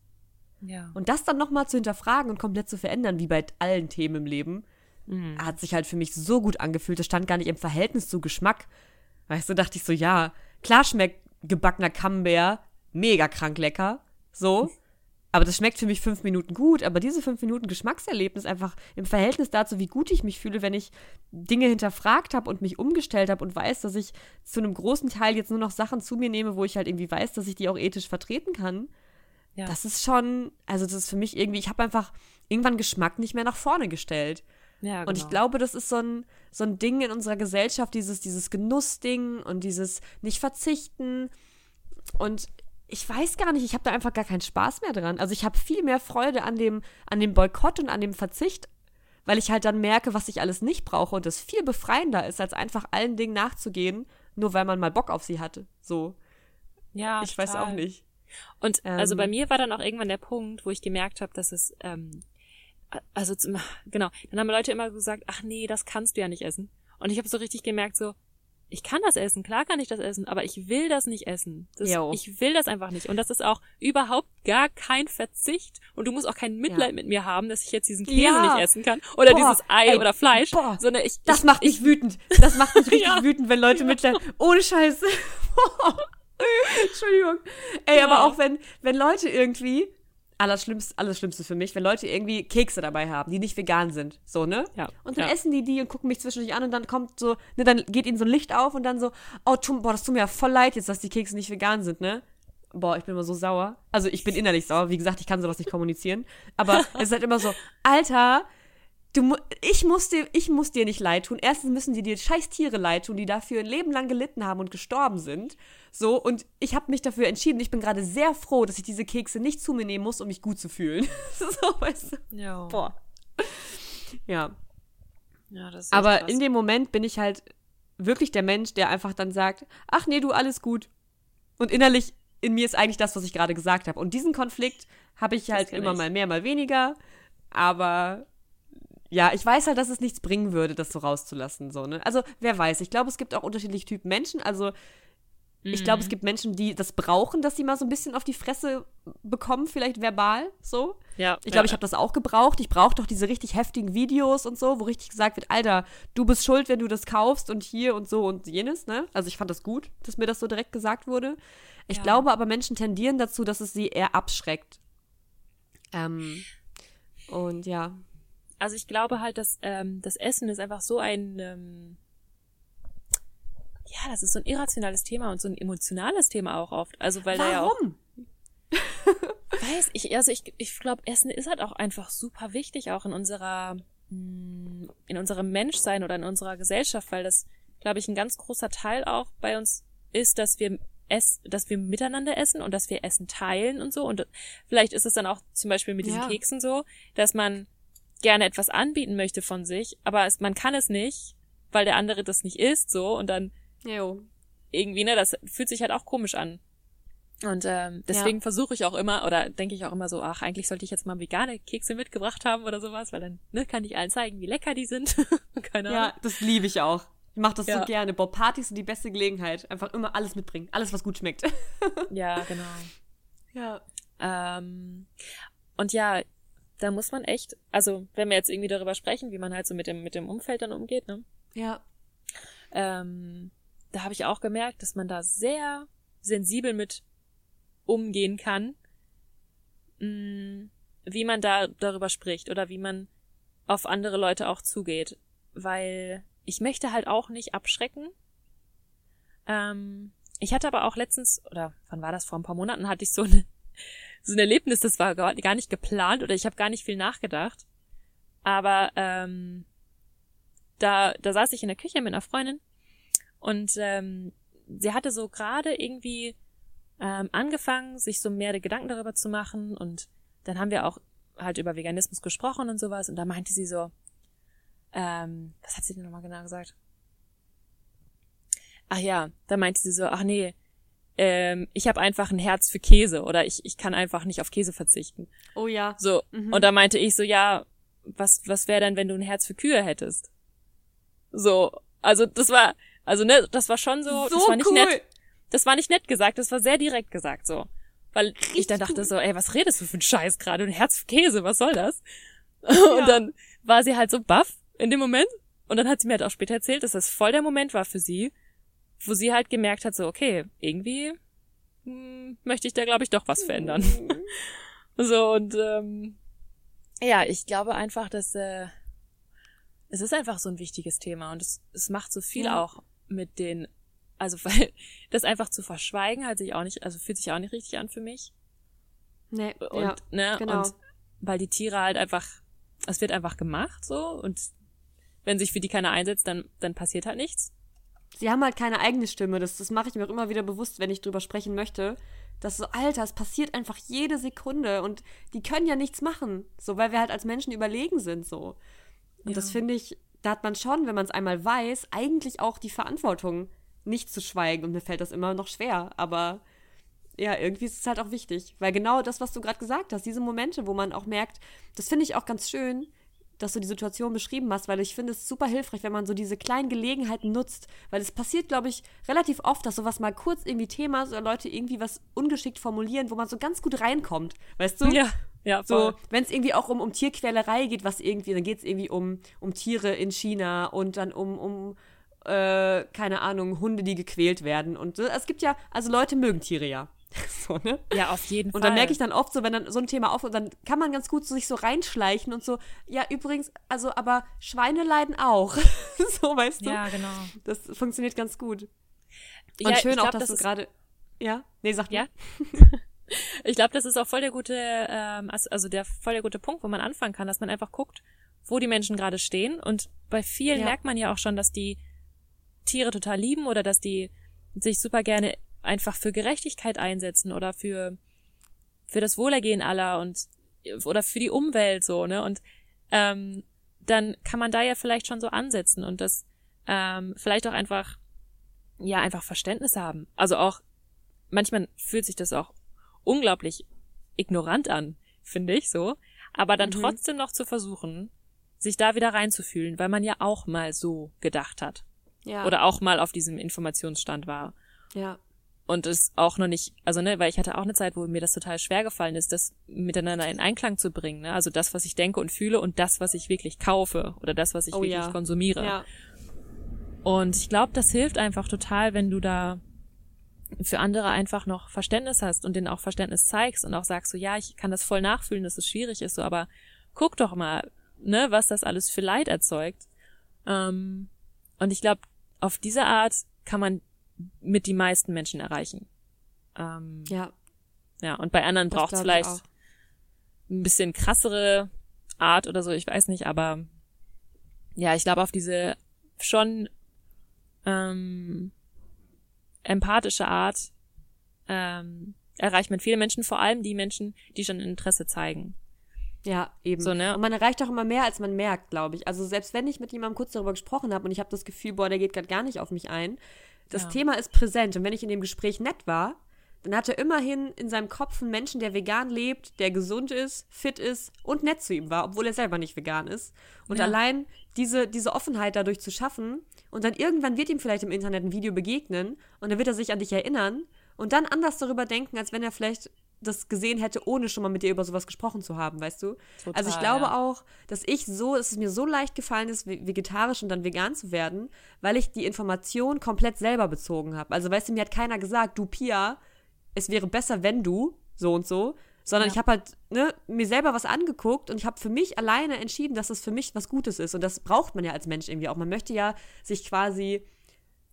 Ja. und das dann nochmal zu hinterfragen und komplett zu verändern, wie bei allen Themen im Leben, Mhm. hat sich halt für mich so gut angefühlt. Das stand gar nicht im Verhältnis zu Geschmack. Weißt du, dachte ich so, ja, klar schmeckt gebackener Camembert mega krank lecker. So. Aber das schmeckt für mich fünf Minuten gut. Aber diese fünf Minuten Geschmackserlebnis einfach im Verhältnis dazu, wie gut ich mich fühle, wenn ich Dinge hinterfragt habe und mich umgestellt habe und weiß, dass ich zu einem großen Teil jetzt nur noch Sachen zu mir nehme, wo ich halt irgendwie weiß, dass ich die auch ethisch vertreten kann. Ja. Das ist schon, also das ist für mich irgendwie, ich habe einfach irgendwann Geschmack nicht mehr nach vorne gestellt. ja, Und ich genau. glaube, das ist so ein, so ein Ding in unserer Gesellschaft, dieses, dieses Genussding und dieses nicht verzichten. Und ich weiß gar nicht, ich habe da einfach gar keinen Spaß mehr dran. Also ich habe viel mehr Freude an dem, an dem Boykott und an dem Verzicht, weil ich halt dann merke, was ich alles nicht brauche und das viel befreiender ist, als einfach allen Dingen nachzugehen, nur weil man mal Bock auf sie hatte. So. ja, ich weiß total. auch nicht. Und also Ähm. bei mir war dann auch irgendwann der Punkt, wo ich gemerkt habe, dass es, ähm, also zum, genau, dann haben Leute immer gesagt, ach nee, das kannst du ja nicht essen. Und ich habe so richtig gemerkt, so, ich kann das essen, klar kann ich das essen, aber ich will das nicht essen. Das, ich will das einfach nicht. Und das ist auch überhaupt gar kein Verzicht. Und du musst auch kein Mitleid Ja. mit mir haben, dass ich jetzt diesen Käse Ja. nicht essen kann. Oder Boah, dieses Ei ey, oder Fleisch. boah. sondern ich, Das ich, macht mich wütend. Das macht mich richtig Ja. wütend, wenn Leute mitleiden. Ohne Scheiße. Entschuldigung. Ey, aber auch wenn, wenn Leute irgendwie, allerschlimmste, alles Schlimmste für mich, wenn Leute irgendwie Kekse dabei haben, die nicht vegan sind. So, ne? Ja, Und dann ja. essen die die und gucken mich zwischendurch an und dann kommt so, ne, dann geht ihnen so ein Licht auf und dann so, oh, tu, boah, das tut mir ja voll leid jetzt, dass die Kekse nicht vegan sind, ne? boah, ich bin immer so sauer. Also ich bin innerlich sauer. Wie gesagt, ich kann sowas nicht kommunizieren. Aber es ist halt immer so, Alter, du, ich muss dir, ich muss dir nicht leid tun. Erstens müssen die dir scheiß Tiere leid tun, die dafür ein Leben lang gelitten haben und gestorben sind. So, und ich habe mich dafür entschieden. Ich bin gerade sehr froh, dass ich diese Kekse nicht zu mir nehmen muss, um mich gut zu fühlen. so, weißt du? Ja. Boah. Ja. Ja, Aber krass. in dem Moment bin ich halt wirklich der Mensch, der einfach dann sagt, ach nee, du, alles gut. Und innerlich in mir ist eigentlich das, was ich gerade gesagt habe. Und diesen Konflikt habe ich halt immer ich. mal mehr, mal weniger. Aber ja, ich weiß halt, dass es nichts bringen würde, das so rauszulassen. So, ne? Also, wer weiß. Ich glaube, es gibt auch unterschiedliche Typen Menschen. Also, ich glaube, es gibt Menschen, die das brauchen, dass sie mal so ein bisschen auf die Fresse bekommen, vielleicht verbal, so. ja, Ich glaube, ja, ich habe das auch gebraucht. Ich brauche doch diese richtig heftigen Videos und so, wo richtig gesagt wird, Alter, du bist schuld, wenn du das kaufst und hier und so und jenes, ne? Also ich fand das gut, dass mir das so direkt gesagt wurde. Ich Ja. glaube aber, Menschen tendieren dazu, dass es sie eher abschreckt. Ähm, und ja. Also ich glaube halt, dass ähm, das Essen ist einfach so ein ähm, ja, das ist so ein irrationales Thema und so ein emotionales Thema auch oft. Also weil da ja auch Warum? weiß ich, also ich, ich glaube, Essen ist halt auch einfach super wichtig, auch in unserer, mm, in unserem Menschsein oder in unserer Gesellschaft, weil das, glaube ich, ein ganz großer Teil auch bei uns ist, dass wir ess, dass wir miteinander essen und dass wir Essen teilen und so. Und vielleicht ist es dann auch zum Beispiel mit diesen Ja. Keksen so, dass man gerne etwas anbieten möchte von sich, aber es, man kann es nicht, weil der andere das nicht isst, so, und dann Jo. irgendwie, ne, das fühlt sich halt auch komisch an. Und ähm, deswegen versuche ich auch immer, oder denke ich auch immer so, ach, eigentlich sollte ich jetzt mal vegane Kekse mitgebracht haben oder sowas, weil dann ne, kann ich allen zeigen, wie lecker die sind. Keine Ahnung. Ja, das liebe ich auch. Ich mache das Ja. so gerne. Boah, Partys sind die beste Gelegenheit. Einfach immer alles mitbringen. Alles, was gut schmeckt. Ja, genau. ja. Ähm, und ja, da muss man echt, also wenn wir jetzt irgendwie darüber sprechen, wie man halt so mit dem, mit dem Umfeld dann umgeht, ne? Ja. ähm, da habe ich auch gemerkt, dass man da sehr sensibel mit umgehen kann, mh, wie man da darüber spricht oder wie man auf andere Leute auch zugeht, weil ich möchte halt auch nicht abschrecken. Ähm, ich hatte aber auch letztens, oder wann war das, vor ein paar Monaten hatte ich so, eine, so ein Erlebnis, das war gar nicht geplant oder ich habe gar nicht viel nachgedacht. Aber ähm, da, da saß ich in der Küche mit einer Freundin und ähm, sie hatte so gerade irgendwie ähm, angefangen, sich so mehr Gedanken darüber zu machen und dann haben wir auch halt über Veganismus gesprochen und sowas und da meinte sie so, ähm, was hat sie denn nochmal genau gesagt? Ach ja, da meinte sie so, ach nee, ähm, ich habe einfach ein Herz für Käse oder ich, ich kann einfach nicht auf Käse verzichten. Oh ja. So, Mhm. und da meinte ich so, ja, was, was wäre denn, wenn du ein Herz für Kühe hättest? So, also das war, also ne, das war schon so, das war nicht cool. nett, das war nicht nett gesagt, das war sehr direkt gesagt so. Weil ich dann dachte cool. so, ey, was redest du für einen Scheiß gerade? Ein Herz für Käse, was soll das? Ja. Und dann war sie halt so baff in dem Moment. Und dann hat sie mir halt auch später erzählt, dass das voll der Moment war für sie, wo sie halt gemerkt hat, so, okay, irgendwie hm, möchte ich da, glaube ich, doch was verändern. So, und ähm, ja, ich glaube einfach, dass äh, es ist einfach so ein wichtiges Thema und es, es macht so viel Ja. auch mit den, also weil das einfach zu verschweigen hat sich auch nicht, also fühlt sich auch nicht richtig an für mich. Nee, Und, ja, ne, genau. und weil die Tiere halt einfach, es wird einfach gemacht so und wenn sich für die keiner einsetzt, dann, dann passiert halt nichts. Sie haben halt keine eigene Stimme. Das, das mache ich mir auch immer wieder bewusst, wenn ich drüber sprechen möchte. Dass so, Alter, es passiert einfach jede Sekunde und die können ja nichts machen. So, weil wir halt als Menschen überlegen sind, so. Und Ja. das finde ich, da hat man schon, wenn man es einmal weiß, eigentlich auch die Verantwortung, nicht zu schweigen. Und mir fällt das immer noch schwer. Aber ja, irgendwie ist es halt auch wichtig. Weil genau das, was du gerade gesagt hast, diese Momente, wo man auch merkt, das finde ich auch ganz schön, dass du die Situation beschrieben hast, weil ich finde es super hilfreich, wenn man so diese kleinen Gelegenheiten nutzt, weil es passiert, glaube ich, relativ oft, dass sowas mal kurz irgendwie Thema ist oder Leute irgendwie was ungeschickt formulieren, wo man so ganz gut reinkommt, weißt du? Ja, ja, So, wenn es irgendwie auch um, um Tierquälerei geht, was irgendwie, dann geht es irgendwie um, um Tiere in China und dann um, um äh, keine Ahnung, Hunde, die gequält werden. Und so. es gibt ja, also Leute mögen Tiere ja. so, ne? Ja, auf jeden Und Fall. dann merke ich dann oft so, wenn dann so ein Thema aufkommt, dann kann man ganz gut so sich so reinschleichen und so, ja, übrigens, also, aber Schweine leiden auch. so, weißt du? Ja, genau. Das funktioniert ganz gut. Und Ja, schön ich auch, glaub, dass das du ist- gerade. Ja? Nee, sag Ja. ich glaube, das ist auch voll der gute, ähm, also der voll der gute Punkt, wo man anfangen kann, dass man einfach guckt, wo die Menschen gerade stehen. Und bei vielen Ja. merkt man ja auch schon, dass die Tiere total lieben oder dass die sich super gerne einfach für Gerechtigkeit einsetzen oder für für das Wohlergehen aller und oder für die Umwelt so ne und ähm, dann kann man da ja vielleicht schon so ansetzen und das ähm, vielleicht auch einfach ja einfach Verständnis haben also auch manchmal fühlt sich das auch unglaublich ignorant an finde ich so aber dann Mhm. trotzdem noch zu versuchen sich da wieder reinzufühlen weil man ja auch mal so gedacht hat Ja. oder auch mal auf diesem Informationsstand war Ja. Und es auch noch nicht, also ne, weil ich hatte auch eine Zeit, wo mir das total schwer gefallen ist, das miteinander in Einklang zu bringen, ne? Also das, was ich denke und fühle und das, was ich wirklich kaufe oder das, was ich Oh wirklich ja. konsumiere. Ja. Und ich glaube, das hilft einfach total, wenn du da für andere einfach noch Verständnis hast und denen auch Verständnis zeigst und auch sagst so, ja, ich kann das voll nachfühlen, dass es schwierig ist, so, aber guck doch mal, ne, was das alles für Leid erzeugt. Ähm, und ich glaube, auf diese Art kann man mit die meisten Menschen erreichen. Ähm, Ja. ja, und bei anderen braucht es vielleicht ein bisschen krassere Art oder so, ich weiß nicht, aber ja, ich glaube auf diese schon ähm, empathische Art ähm, erreicht man viele Menschen, vor allem die Menschen, die schon Interesse zeigen. Ja, eben. So, ne? Und man erreicht auch immer mehr, als man merkt, glaube ich. Also selbst wenn ich mit jemandem kurz darüber gesprochen habe und ich habe das Gefühl, boah, der geht gerade gar nicht auf mich ein, das Ja. Thema ist präsent. Und wenn ich in dem Gespräch nett war, dann hat er immerhin in seinem Kopf einen Menschen, der vegan lebt, der gesund ist, fit ist und nett zu ihm war, obwohl er selber nicht vegan ist. Und Ja. allein diese, diese Offenheit dadurch zu schaffen und dann irgendwann wird ihm vielleicht im Internet ein Video begegnen und dann wird er sich an dich erinnern und dann anders darüber denken, als wenn er vielleicht das gesehen hätte, ohne schon mal mit dir über sowas gesprochen zu haben, weißt du? Total, also ich glaube ja. auch, dass ich so, dass es mir so leicht gefallen ist, ve- vegetarisch und dann vegan zu werden, weil ich die Information komplett selber bezogen habe. Also weißt du, mir hat keiner gesagt, du Pia, es wäre besser, wenn du so und so, sondern Ja. ich habe halt ne, mir selber was angeguckt und ich habe für mich alleine entschieden, dass es für mich was Gutes ist. Und das braucht man ja als Mensch irgendwie auch. Man möchte ja sich quasi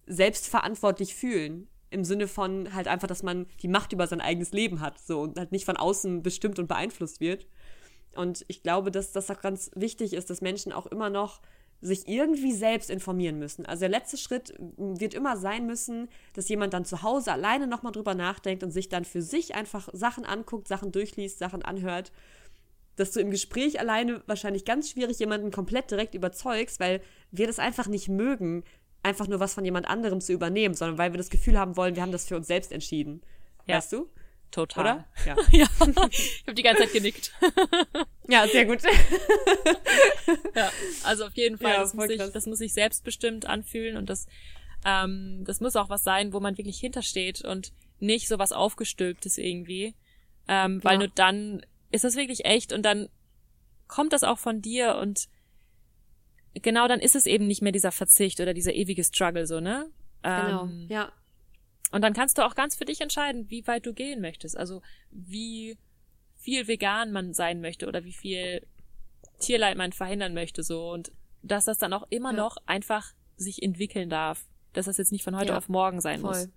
selbstverantwortlich fühlen. Im Sinne von halt einfach, dass man die Macht über sein eigenes Leben hat so und halt nicht von außen bestimmt und beeinflusst wird. Und ich glaube, dass das auch ganz wichtig ist, dass Menschen auch immer noch sich irgendwie selbst informieren müssen. Also der letzte Schritt wird immer sein müssen, dass jemand dann zu Hause alleine nochmal drüber nachdenkt und sich dann für sich einfach Sachen anguckt, Sachen durchliest, Sachen anhört. Dass du im Gespräch alleine wahrscheinlich ganz schwierig jemanden komplett direkt überzeugst, weil wir das einfach nicht mögen, einfach nur was von jemand anderem zu übernehmen, sondern weil wir das Gefühl haben wollen, wir haben das für uns selbst entschieden. Ja. Weißt du? Total. Oder? Ja. ja. ich habe die ganze Zeit genickt. Ja, sehr gut. Ja, also auf jeden Fall, Ja, das, muss sich, krass. das muss sich selbstbestimmt anfühlen und das, ähm, das muss auch was sein, wo man wirklich hintersteht und nicht so was aufgestülptes irgendwie, ähm, weil Ja. nur dann ist das wirklich echt und dann kommt das auch von dir und genau dann ist es eben nicht mehr dieser Verzicht oder dieser ewige Struggle so, ne? Genau. Ähm, Ja. und dann kannst du auch ganz für dich entscheiden, wie weit du gehen möchtest. Also wie viel vegan man sein möchte oder wie viel Tierleid man verhindern möchte so und dass das dann auch immer Ja. noch einfach sich entwickeln darf. Dass das jetzt nicht von heute Ja, auf morgen sein voll. muss.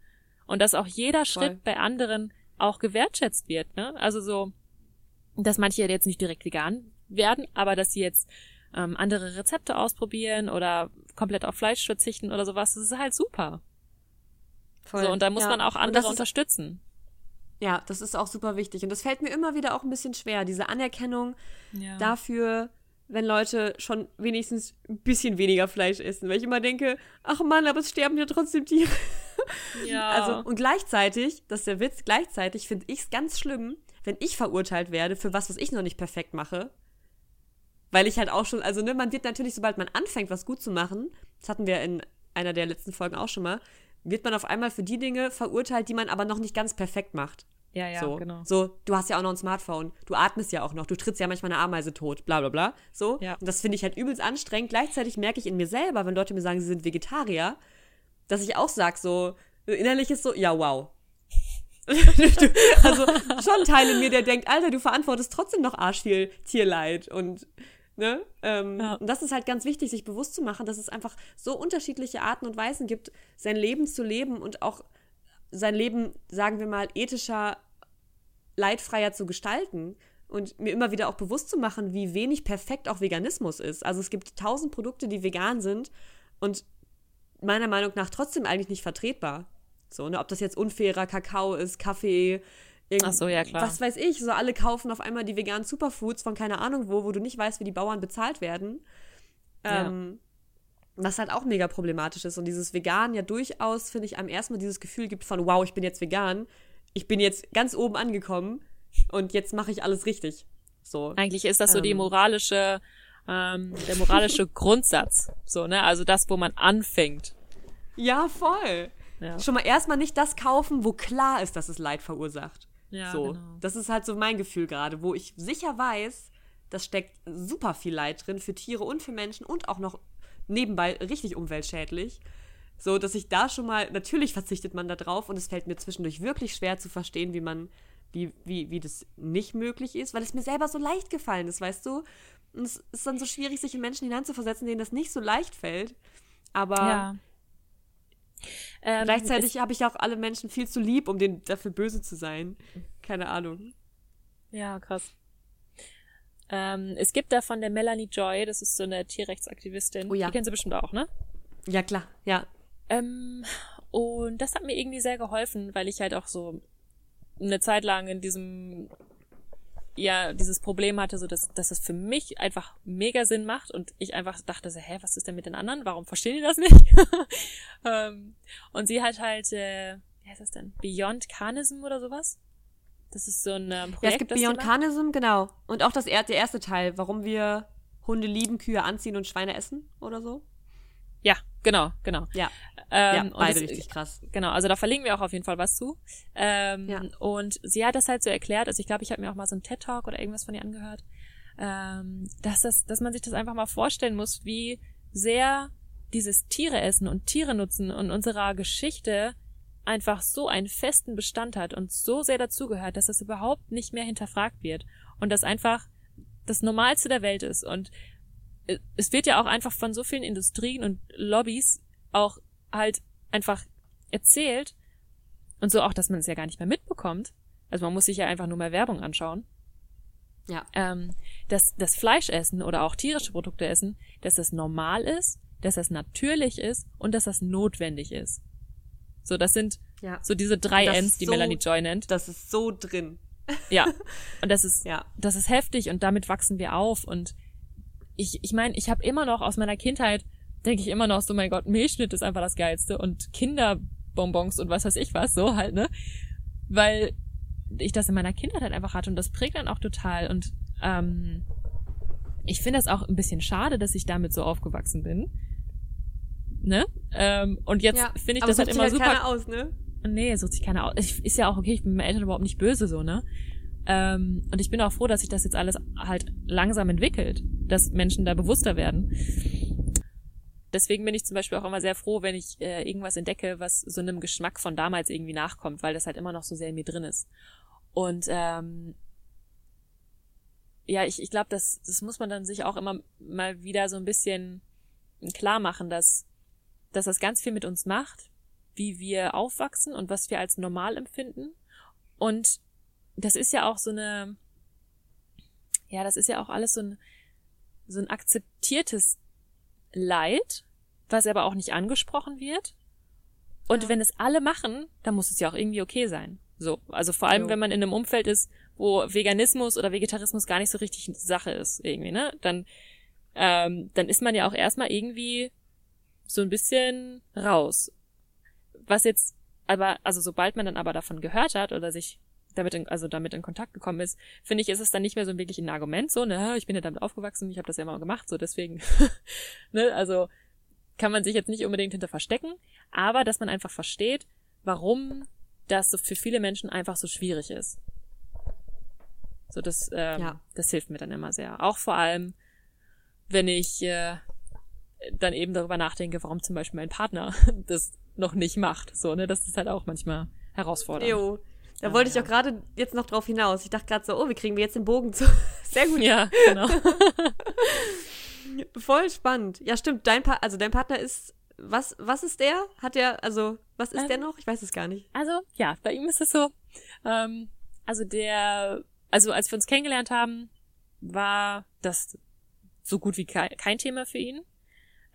Und dass auch jeder Voll. Schritt bei anderen auch gewertschätzt wird. Ne? Also so, dass manche jetzt nicht direkt vegan werden, aber dass sie jetzt ähm, andere Rezepte ausprobieren oder komplett auf Fleisch verzichten oder sowas, das ist halt super. Voll. So, und da muss ja. man auch andere unterstützen. Ja, das ist auch super wichtig. Und das fällt mir immer wieder auch ein bisschen schwer, diese Anerkennung Ja. dafür, wenn Leute schon wenigstens ein bisschen weniger Fleisch essen. Weil ich immer denke, ach Mann, aber es sterben ja trotzdem Tiere. ja. Also, und gleichzeitig, das ist der Witz, gleichzeitig finde ich es ganz schlimm, wenn ich verurteilt werde für was, was ich noch nicht perfekt mache. Weil ich halt auch schon, also ne, man wird natürlich, sobald man anfängt, was gut zu machen, das hatten wir in einer der letzten Folgen auch schon mal, wird man auf einmal für die Dinge verurteilt, die man aber noch nicht ganz perfekt macht. ja, ja, so, genau. so, du hast ja auch noch ein Smartphone, du atmest ja auch noch, du trittst ja manchmal eine Ameise tot, bla bla bla. So. Ja. Und das finde ich halt übelst anstrengend. Gleichzeitig merke ich in mir selber, wenn Leute mir sagen, sie sind Vegetarier, dass ich auch sag, so, innerlich ist so, ja, wow. Also schon ein Teil in mir, der denkt, Alter, du verantwortest trotzdem noch arsch viel Tierleid und ne? Ähm, Ja. Und das ist halt ganz wichtig, sich bewusst zu machen, dass es einfach so unterschiedliche Arten und Weisen gibt, sein Leben zu leben und auch sein Leben, sagen wir mal, ethischer, leidfreier zu gestalten und mir immer wieder auch bewusst zu machen, wie wenig perfekt auch Veganismus ist. Also es gibt tausend Produkte, die vegan sind und meiner Meinung nach trotzdem eigentlich nicht vertretbar. So, ne, ob das jetzt unfairer Kakao ist, Kaffee, Ach so, ja klar. was weiß ich, so alle kaufen auf einmal die veganen Superfoods von keine Ahnung wo, wo du nicht weißt, wie die Bauern bezahlt werden. Ja. Ähm, was halt auch mega problematisch ist. Und dieses Vegan ja durchaus, finde ich, einem erstmal dieses Gefühl gibt von, wow, ich bin jetzt vegan. Ich bin jetzt ganz oben angekommen und jetzt mache ich alles richtig. So. Eigentlich ist das so die Ähm. moralische, ähm, der moralische Grundsatz. So, ne? Also das, wo man anfängt. Ja, voll. Ja. Schon mal erstmal nicht das kaufen, wo klar ist, dass es Leid verursacht. Ja, so. genau. Das ist halt so mein Gefühl gerade, wo ich sicher weiß, das steckt super viel Leid drin für Tiere und für Menschen und auch noch nebenbei richtig umweltschädlich. So, dass ich da schon mal, natürlich verzichtet man da drauf und es fällt mir zwischendurch wirklich schwer zu verstehen, wie man, wie, wie, wie das nicht möglich ist, weil es mir selber so leicht gefallen ist, weißt du? Und es ist dann so schwierig, sich in Menschen hineinzuversetzen, denen das nicht so leicht fällt. Aber Ja. Ähm, gleichzeitig habe ich auch alle Menschen viel zu lieb, um denen dafür böse zu sein. Keine Ahnung. Ja, krass. Ähm, es gibt da von der Melanie Joy, das ist so eine Tierrechtsaktivistin. Oh ja. Die kennst du bestimmt auch, ne? Ja, klar, ja. Ähm, und das hat mir irgendwie sehr geholfen, weil ich halt auch so eine Zeit lang in diesem, ja, dieses Problem hatte, so dass, dass es für mich einfach mega Sinn macht und ich einfach dachte so, hä, was ist denn mit den anderen? Warum verstehen die das nicht? ähm, und sie hat halt, äh, wie heißt das denn? Beyond Carnism oder sowas? Das ist so ein ähm, Projekt. Ja, es gibt das Beyond. Carnism, genau. Und auch das er der erste Teil, warum wir Hunde lieben, Kühe anziehen und Schweine essen oder so. Ja, genau, genau. Ja, Ähm, ja und beide das- richtig krass. Genau, also da verlinken wir auch auf jeden Fall was zu. Ähm, Ja. Und sie hat das halt so erklärt, also ich glaube, ich habe mir auch mal so einen TED-Talk oder irgendwas von ihr angehört, ähm, dass, das, dass man sich das einfach mal vorstellen muss, wie sehr dieses Tiere essen und Tiere nutzen in unserer Geschichte einfach so einen festen Bestand hat und so sehr dazugehört, dass das überhaupt nicht mehr hinterfragt wird und das einfach das Normalste der Welt ist. Und äh, es wird ja auch einfach von so vielen Industrien und Lobbys auch halt einfach erzählt und so auch, dass man es ja gar nicht mehr mitbekommt. Also man muss sich ja einfach nur mehr Werbung anschauen. Ja. Ähm, dass das Fleischessen oder auch tierische Produkte essen, dass das normal ist, dass das natürlich ist und dass das notwendig ist. So, das sind Ja. so diese drei Ns, die so- Melanie Joy nennt. Das ist so drin. Ja. Und das ist, Ja. das ist heftig und damit wachsen wir auf. Und ich, ich meine, ich habe immer noch aus meiner Kindheit, denke ich immer noch so, mein Gott, Milchschnitt ist einfach das Geilste und Kinderbonbons und was weiß ich was, so halt, ne? Weil ich das in meiner Kindheit halt einfach hatte und das prägt dann auch total. Und ähm, ich finde das auch ein bisschen schade, dass ich damit so aufgewachsen bin. Ne? Ähm, und jetzt ja. finde ich das halt sucht immer sich super keiner aus, ne? Nee, sucht sich keiner aus. Ist ja auch okay, ich bin meinen Eltern überhaupt nicht böse, so, ne? Ähm, und ich bin auch froh, dass sich das jetzt alles halt langsam entwickelt, dass Menschen da bewusster werden. Deswegen bin ich zum Beispiel auch immer sehr froh, wenn ich äh, irgendwas entdecke, was so einem Geschmack von damals irgendwie nachkommt, weil das halt immer noch so sehr in mir drin ist. Und ähm, ja, ich, ich glaube, das, das muss man dann sich auch immer mal wieder so ein bisschen klar machen, dass, dass das ganz viel mit uns macht, wie wir aufwachsen und was wir als normal empfinden. Und das ist ja auch so eine, ja, das ist ja auch alles so ein, so ein akzeptiertes Leid, was aber auch nicht angesprochen wird. Und Ja. wenn es alle machen, dann muss es ja auch irgendwie okay sein. So, also vor allem, Jo. wenn man in einem Umfeld ist, wo Veganismus oder Vegetarismus gar nicht so richtig Sache ist, irgendwie, ne? Dann, ähm, dann ist man ja auch erstmal irgendwie so ein bisschen raus. Was jetzt, aber, also sobald man dann aber davon gehört hat oder sich damit in, also damit in Kontakt gekommen ist, finde ich, ist es dann nicht mehr so wirklich ein Argument, so, ne, ich bin ja damit aufgewachsen, ich habe das ja mal gemacht, so deswegen, ne, also kann man sich jetzt nicht unbedingt hinter verstecken, aber dass man einfach versteht, warum das so für viele Menschen einfach so schwierig ist. So, das, ähm, Ja. das hilft mir dann immer sehr. Auch vor allem, wenn ich äh, dann eben darüber nachdenke, warum zum Beispiel mein Partner das noch nicht macht. So, ne, das ist halt auch manchmal herausfordernd. Jo. Da Ja, wollte ich auch gerade jetzt noch drauf hinaus. Ich dachte gerade so, oh, wie kriegen wir jetzt den Bogen zu? Sehr gut. Ja, genau. Voll spannend. Ja, stimmt. Dein pa also dein Partner ist was, was ist der? Hat der, also, was ist Ähm, der noch? Ich weiß es gar nicht. Also, ja, bei ihm ist es so. Ähm, also der, also als wir uns kennengelernt haben, war das so gut wie kein, kein Thema für ihn.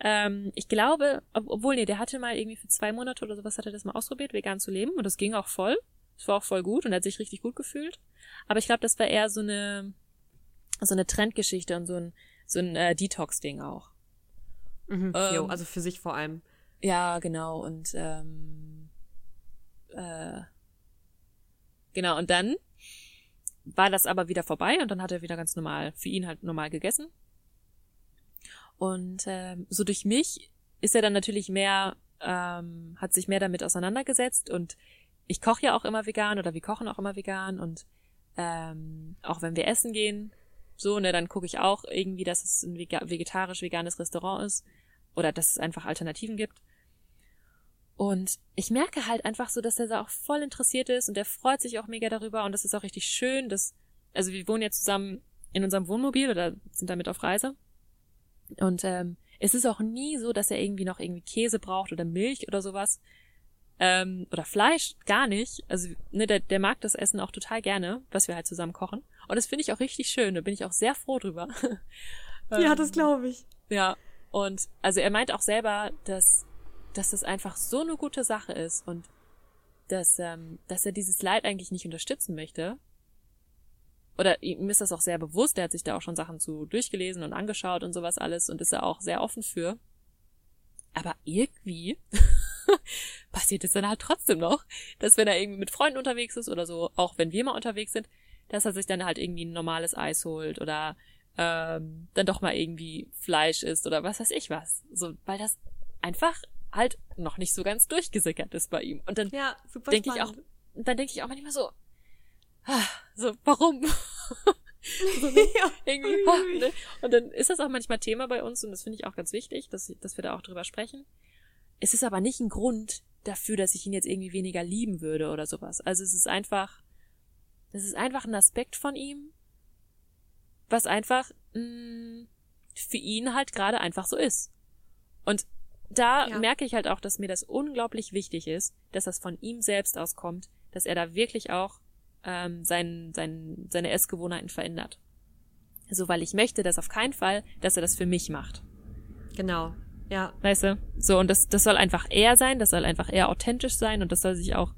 Ähm, ich glaube, ob, obwohl, nee, der hatte mal irgendwie für zwei Monate oder sowas hat er das mal ausprobiert, vegan zu leben und das ging auch voll. Es war auch voll gut und er hat sich richtig gut gefühlt. Aber ich glaube, das war eher so eine, so eine Trendgeschichte und so ein, so ein äh, Detox-Ding auch. Mhm. Ähm, jo, also für sich vor allem. Ja, genau. Und ähm, äh, genau, und dann war das aber wieder vorbei und dann hat er wieder ganz normal, für ihn halt normal gegessen. Und ähm, so durch mich ist er dann natürlich mehr, ähm, hat sich mehr damit auseinandergesetzt und ich koche ja auch immer vegan oder wir kochen auch immer vegan und ähm, auch wenn wir essen gehen, so, ne, dann gucke ich auch irgendwie, dass es ein vega- vegetarisch-veganes Restaurant ist oder dass es einfach Alternativen gibt. Und ich merke halt einfach so, dass er da auch voll interessiert ist und er freut sich auch mega darüber und das ist auch richtig schön, dass, also wir wohnen jetzt zusammen in unserem Wohnmobil oder sind damit auf Reise. Und ähm, es ist auch nie so, dass er irgendwie noch irgendwie Käse braucht oder Milch oder sowas. Ähm, oder Fleisch, gar nicht. Also, ne, der, der mag das Essen auch total gerne, was wir halt zusammen kochen. Und das finde ich auch richtig schön, da bin ich auch sehr froh drüber. Ja, Ähm, das glaube ich. ja, und also er meint auch selber, dass, dass das einfach so eine gute Sache ist und dass, ähm, dass er dieses Leid eigentlich nicht unterstützen möchte. Oder ihm ist das auch sehr bewusst, er hat sich da auch schon Sachen zu durchgelesen und angeschaut und sowas alles und ist da auch sehr offen für. Aber irgendwie passiert es dann halt trotzdem noch, dass wenn er irgendwie mit Freunden unterwegs ist oder so, auch wenn wir mal unterwegs sind, dass er sich dann halt irgendwie ein normales Eis holt oder ähm, dann doch mal irgendwie Fleisch isst oder was weiß ich was. So, weil das einfach halt noch nicht so ganz durchgesickert ist bei ihm. Und dann Ja, denke ich auch, dann denke ich auch manchmal so, ah, so, warum? so, ne? ja. irgendwie, ah, ne? Und dann ist das auch manchmal Thema bei uns und das finde ich auch ganz wichtig, dass, dass wir da auch drüber sprechen. Es ist aber nicht ein Grund dafür, dass ich ihn jetzt irgendwie weniger lieben würde oder sowas. Also es ist einfach, es ist einfach ein Aspekt von ihm, was einfach mh, für ihn halt gerade einfach so ist. Und da Ja. merke ich halt auch, dass mir das unglaublich wichtig ist, dass das von ihm selbst auskommt, dass er da wirklich auch ähm, sein, sein, seine Essgewohnheiten verändert. So, weil ich möchte das auf keinen Fall, dass er das für mich macht. Genau. Ja. Weißt du? So, und das, das soll einfach er sein, das soll einfach eher authentisch sein und das soll sich auch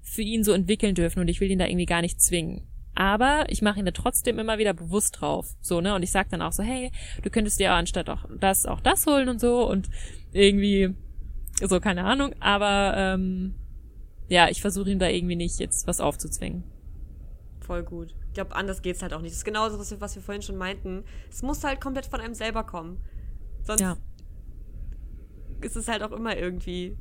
für ihn so entwickeln dürfen und ich will ihn da irgendwie gar nicht zwingen. Aber ich mache ihn da trotzdem immer wieder bewusst drauf. So, ne? Und ich sag dann auch so, hey, du könntest dir anstatt auch das, auch das holen und so und irgendwie, so, keine Ahnung, aber ähm, ja, ich versuche ihm da irgendwie nicht jetzt was aufzuzwingen. Voll gut. Ich glaube, anders geht's halt auch nicht. Das ist genauso, was wir, was wir vorhin schon meinten. Es muss halt komplett von einem selber kommen. Sonst Ja. Ist es halt auch immer irgendwie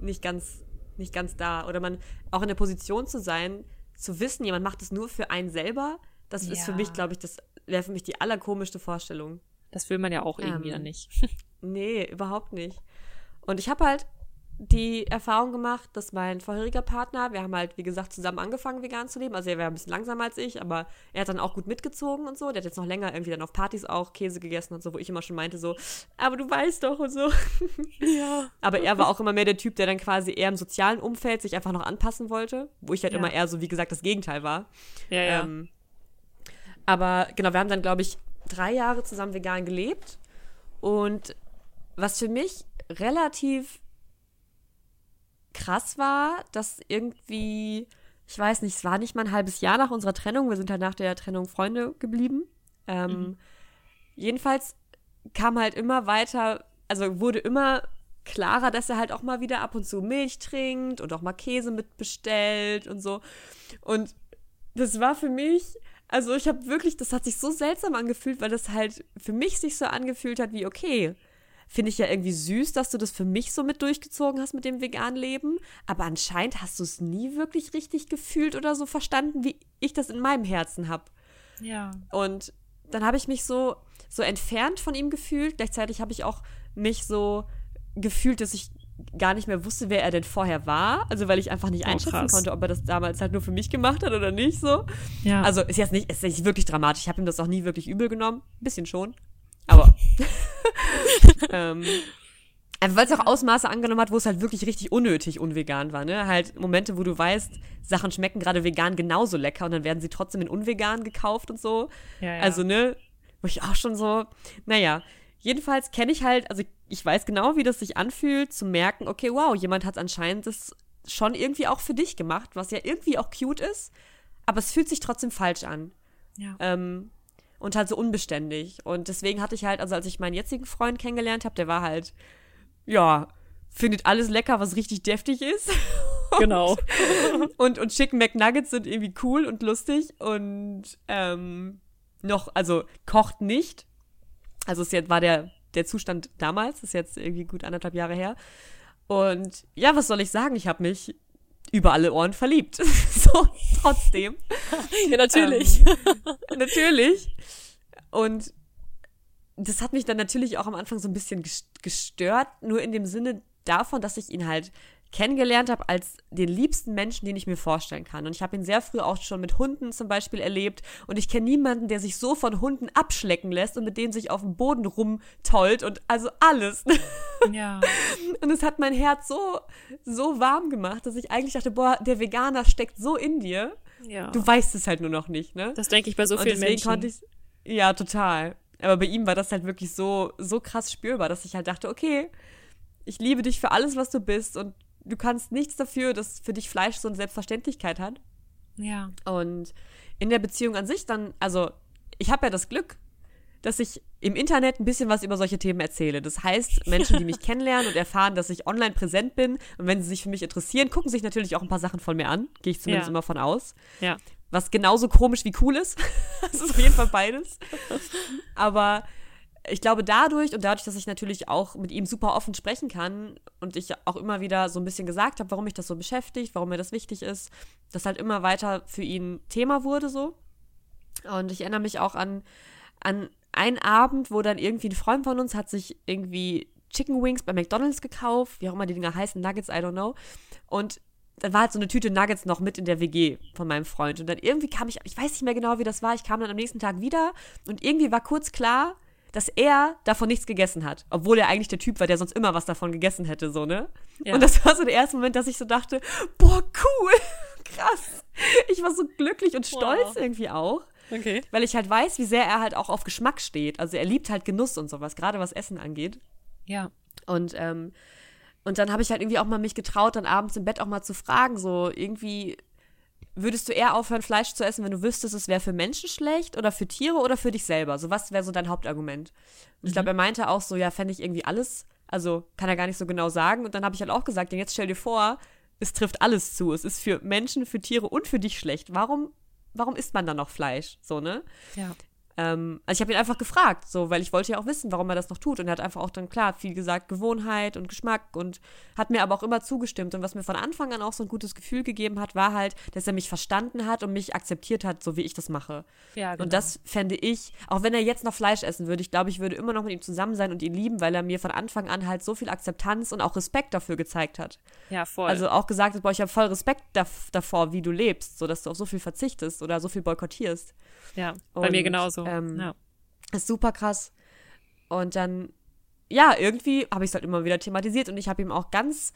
nicht ganz, nicht ganz da. Oder man auch in der Position zu sein, zu wissen, jemand macht es nur für einen selber, das ist für Ja. mich, glaube ich, das wäre für mich die allerkomischste Vorstellung. Das will man ja auch irgendwie Ähm, dann nicht. Nee, überhaupt nicht. Und ich habe halt die Erfahrung gemacht, dass mein vorheriger Partner, wir haben halt, wie gesagt, zusammen angefangen, vegan zu leben. Also er war ein bisschen langsamer als ich, aber er hat dann auch gut mitgezogen und so. Der hat jetzt noch länger irgendwie dann auf Partys auch Käse gegessen und so, wo ich immer schon meinte, so, aber du weißt doch und so. Ja. Aber er war auch immer mehr der Typ, der dann quasi eher im sozialen Umfeld sich einfach noch anpassen wollte, wo ich halt Ja. immer eher so, wie gesagt, das Gegenteil war. Ja, ja. Ähm, aber genau, wir haben dann, glaube ich, drei Jahre zusammen vegan gelebt. Und was für mich relativ krass war, dass irgendwie, ich weiß nicht, es war nicht mal ein halbes Jahr nach unserer Trennung. Wir sind halt nach der Trennung Freunde geblieben. Ähm, Jedenfalls kam halt immer weiter, also wurde immer klarer, dass er halt auch mal wieder ab und zu Milch trinkt und auch mal Käse mitbestellt und so. Und das war für mich, also ich habe wirklich, das hat sich so seltsam angefühlt, weil das halt für mich sich so angefühlt hat wie, okay, finde ich ja irgendwie süß, dass du das für mich so mit durchgezogen hast mit dem veganen Leben, aber anscheinend hast du es nie wirklich richtig gefühlt oder so verstanden, wie ich das in meinem Herzen habe. ja. Und dann habe ich mich so, so entfernt von ihm gefühlt. Gleichzeitig habe ich auch mich so gefühlt, dass ich gar nicht mehr wusste, wer er denn vorher war. Also weil ich einfach nicht Oh, einschätzen krass. konnte, ob er das damals halt nur für mich gemacht hat oder nicht so. Ja. Also ist jetzt nicht, ist nicht wirklich dramatisch. Ich habe ihm das auch nie wirklich übel genommen. Ein bisschen schon. Aber. ähm, Einfach weil es auch Ausmaße angenommen hat, wo es halt wirklich richtig unnötig unvegan war, ne? Halt Momente, wo du weißt, Sachen schmecken gerade vegan genauso lecker und dann werden sie trotzdem in unvegan gekauft und so. Ja, ja. Also, ne? Wo ich auch schon so, naja. Jedenfalls kenne ich halt, also ich weiß genau, wie das sich anfühlt, zu merken, okay, wow, jemand hat anscheinend das schon irgendwie auch für dich gemacht, was ja irgendwie auch cute ist, aber es fühlt sich trotzdem falsch an. Ja. Ähm, und halt so unbeständig. Und deswegen hatte ich halt, also als ich meinen jetzigen Freund kennengelernt habe, der war halt, ja, findet alles lecker, was richtig deftig ist. Genau. Und, und Chicken McNuggets sind irgendwie cool und lustig und ähm, noch, also kocht nicht. Also es jetzt war der, der Zustand damals, ist jetzt irgendwie gut anderthalb Jahre her. Und ja, was soll ich sagen? Ich habe mich über alle Ohren verliebt. so, trotzdem. ja, natürlich. Ähm, natürlich. Und das hat mich dann natürlich auch am Anfang so ein bisschen ges- gestört, nur in dem Sinne davon, dass ich ihn halt kennengelernt habe als den liebsten Menschen, den ich mir vorstellen kann. Und ich habe ihn sehr früh auch schon mit Hunden zum Beispiel erlebt. Und ich kenne niemanden, der sich so von Hunden abschlecken lässt und mit denen sich auf dem Boden rumtollt und also alles. ja. Und es hat mein Herz so, so warm gemacht, dass ich eigentlich dachte, boah, der Veganer steckt so in dir. Ja. Du weißt es halt nur noch nicht, ne? das denke ich bei so vielen Menschen. konnte ich, ja, total. Aber bei ihm war das halt wirklich so, so krass spürbar, dass ich halt dachte, okay, ich liebe dich für alles, was du bist und du kannst nichts dafür, dass für dich Fleisch so eine Selbstverständlichkeit hat. ja. Und in der Beziehung an sich dann, also ich habe ja das Glück, dass ich im Internet ein bisschen was über solche Themen erzähle. Das heißt, Menschen, die mich kennenlernen und erfahren, dass ich online präsent bin und wenn sie sich für mich interessieren, gucken sich natürlich auch ein paar Sachen von mir an. Gehe ich zumindest Ja. immer von aus. Ja. Was genauso komisch wie cool ist. das ist auf jeden Fall beides. Aber ich glaube, dadurch und dadurch, dass ich natürlich auch mit ihm super offen sprechen kann und ich auch immer wieder so ein bisschen gesagt habe, warum mich das so beschäftigt, warum mir das wichtig ist, das halt immer weiter für ihn Thema wurde so. Und ich erinnere mich auch an, an einen Abend, wo dann irgendwie ein Freund von uns hat sich irgendwie Chicken Wings bei McDonalds gekauft, wie auch immer die Dinger heißen, Nuggets, I don't know. Und dann war halt so eine Tüte Nuggets noch mit in der WG von meinem Freund. Und dann irgendwie kam ich, ich weiß nicht mehr genau, wie das war, ich kam dann am nächsten Tag wieder und irgendwie war kurz klar, dass er davon nichts gegessen hat. Obwohl er eigentlich der Typ war, der sonst immer was davon gegessen hätte, so, ne? Ja. Und das war so der erste Moment, dass ich so dachte, boah, cool, krass. Ich war so glücklich und stolz Wow. irgendwie auch. Okay. Weil ich halt weiß, wie sehr er halt auch auf Geschmack steht. Also er liebt halt Genuss und sowas, gerade was Essen angeht. Ja. Und, ähm, und dann habe ich halt irgendwie auch mal mich getraut, dann abends im Bett auch mal zu fragen, so irgendwie, würdest du eher aufhören, Fleisch zu essen, wenn du wüsstest, es wäre für Menschen schlecht oder für Tiere oder für dich selber? So, was wäre so dein Hauptargument? Und ich glaube, er meinte auch so, ja, fände ich irgendwie alles, also kann er gar nicht so genau sagen. Und dann habe ich halt auch gesagt, ja, jetzt stell dir vor, es trifft alles zu. Es ist für Menschen, für Tiere und für dich schlecht. Warum, warum isst man dann noch Fleisch? So, ne? Ja. Ähm, also ich habe ihn einfach gefragt, so, weil ich wollte ja auch wissen, warum er das noch tut. Und er hat einfach auch dann klar viel gesagt, Gewohnheit und Geschmack und hat mir aber auch immer zugestimmt. Und was mir von Anfang an auch so ein gutes Gefühl gegeben hat, war halt, dass er mich verstanden hat und mich akzeptiert hat, so wie ich das mache. Ja, genau. Und das fände ich, auch wenn er jetzt noch Fleisch essen würde, ich glaube, ich würde immer noch mit ihm zusammen sein und ihn lieben, weil er mir von Anfang an halt so viel Akzeptanz und auch Respekt dafür gezeigt hat. Ja, voll. Also auch gesagt hat, boah, ich habe voll Respekt dav davor, wie du lebst, so dass du auf so viel verzichtest oder so viel boykottierst. ja, bei mir und, genauso. Ähm, ja. Ist super krass. Und dann, ja, irgendwie habe ich es halt immer wieder thematisiert und ich habe ihm auch ganz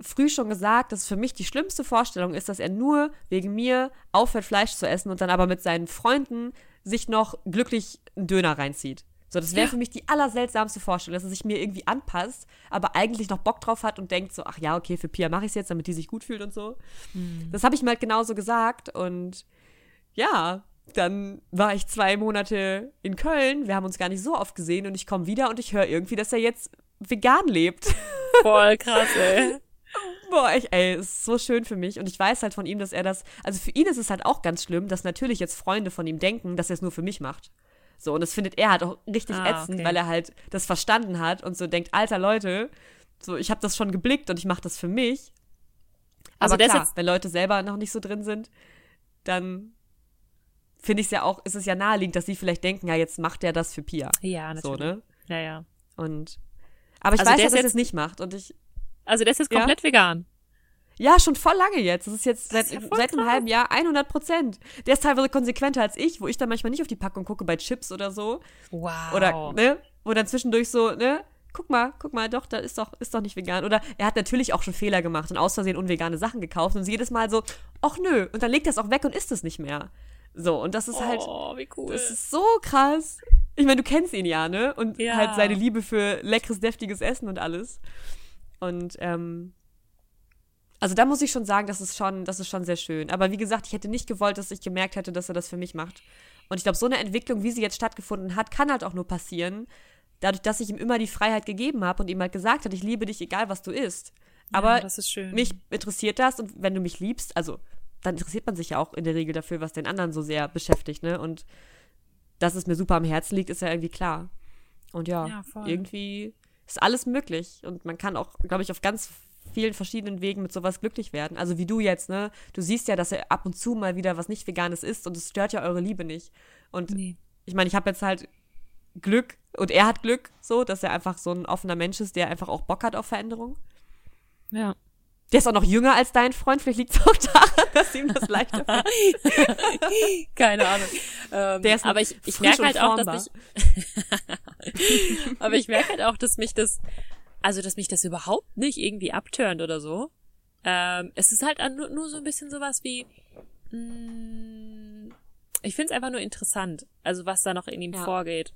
früh schon gesagt, dass für mich die schlimmste Vorstellung ist, dass er nur wegen mir aufhört, Fleisch zu essen und dann aber mit seinen Freunden sich noch glücklich einen Döner reinzieht. So, das wäre Ja. für mich die allerseltsamste Vorstellung, dass er sich mir irgendwie anpasst, aber eigentlich noch Bock drauf hat und denkt so, ach ja, okay, für Pia mache ich es jetzt, damit die sich gut fühlt und so. Das habe ich mir halt genauso gesagt und ja, dann war ich zwei Monate in Köln. Wir haben uns gar nicht so oft gesehen und ich komme wieder und ich höre irgendwie, dass er jetzt vegan lebt. Voll krass, ey. Boah, ich, ey, es ist so schön für mich. Und ich weiß halt von ihm, dass er das, also für ihn ist es halt auch ganz schlimm, dass natürlich jetzt Freunde von ihm denken, dass er es nur für mich macht. So, und das findet er halt auch richtig Ah, ätzend, okay. weil er halt das verstanden hat und so denkt, alter Leute, so, ich habe das schon geblickt und ich mache das für mich. Also Aber ist klar, wenn Leute selber noch nicht so drin sind, dann finde ich es ja auch, ist es ja naheliegend, dass sie vielleicht denken, ja, jetzt macht er das für Pia. Ja, So, natürlich. ne? Ja, ja. Und aber ich Also weiß dass er es nicht macht. Und ich, Also der ist jetzt Ja? komplett vegan. ja, schon voll lange jetzt. Das ist jetzt Das seit, ist ja seit einem halben Jahr 100 Prozent. Der ist teilweise konsequenter als ich, wo ich dann manchmal nicht auf die Packung gucke bei Chips oder so. Wow. Oder, ne? Wo dann zwischendurch so, ne? guck mal, guck mal, doch, da ist doch, ist doch nicht vegan. Oder er hat natürlich auch schon Fehler gemacht und aus Versehen unvegane Sachen gekauft und sie jedes Mal so, ach nö, und dann legt er es auch weg und isst es nicht mehr. So, und das ist halt, Oh, wie cool. das ist so krass. Ich meine, du kennst ihn ja, ne? Und Ja. halt seine Liebe für leckeres, deftiges Essen und alles. Und, ähm, also da muss ich schon sagen, das ist schon, das ist schon sehr schön. Aber wie gesagt, ich hätte nicht gewollt, dass ich gemerkt hätte, dass er das für mich macht. Und ich glaube, so eine Entwicklung, wie sie jetzt stattgefunden hat, kann halt auch nur passieren, dadurch, dass ich ihm immer die Freiheit gegeben habe und ihm halt gesagt hat, ich liebe dich, egal was du isst. Aber ja, das ist schön. mich interessiert das und wenn du mich liebst, also dann interessiert man sich ja auch in der Regel dafür, was den anderen so sehr beschäftigt, ne? Und dass es mir super am Herzen liegt, ist ja irgendwie klar. Und ja, Ja, irgendwie ist alles möglich und man kann auch, glaube ich, auf ganz vielen verschiedenen Wegen mit sowas glücklich werden. Also wie du jetzt, ne? Du siehst ja, dass er ab und zu mal wieder was nicht Veganes isst und es stört ja eure Liebe nicht. Und nee. ich meine, ich habe jetzt halt Glück und er hat Glück, so, dass er einfach so ein offener Mensch ist, der einfach auch Bock hat auf Veränderung. Ja. Der ist auch noch jünger als dein Freund, vielleicht liegt es auch daran, dass ihm das leichter fällt. Keine Ahnung. Ähm, Der ist aber ich, ich merke halt auch, dass ich. aber ich merke halt auch, dass mich das, also dass mich das überhaupt nicht irgendwie abturnt oder so. Ähm, es ist halt nur, nur so ein bisschen sowas wie. Mh, ich finde es einfach nur interessant, also was da noch in ihm Ja. vorgeht.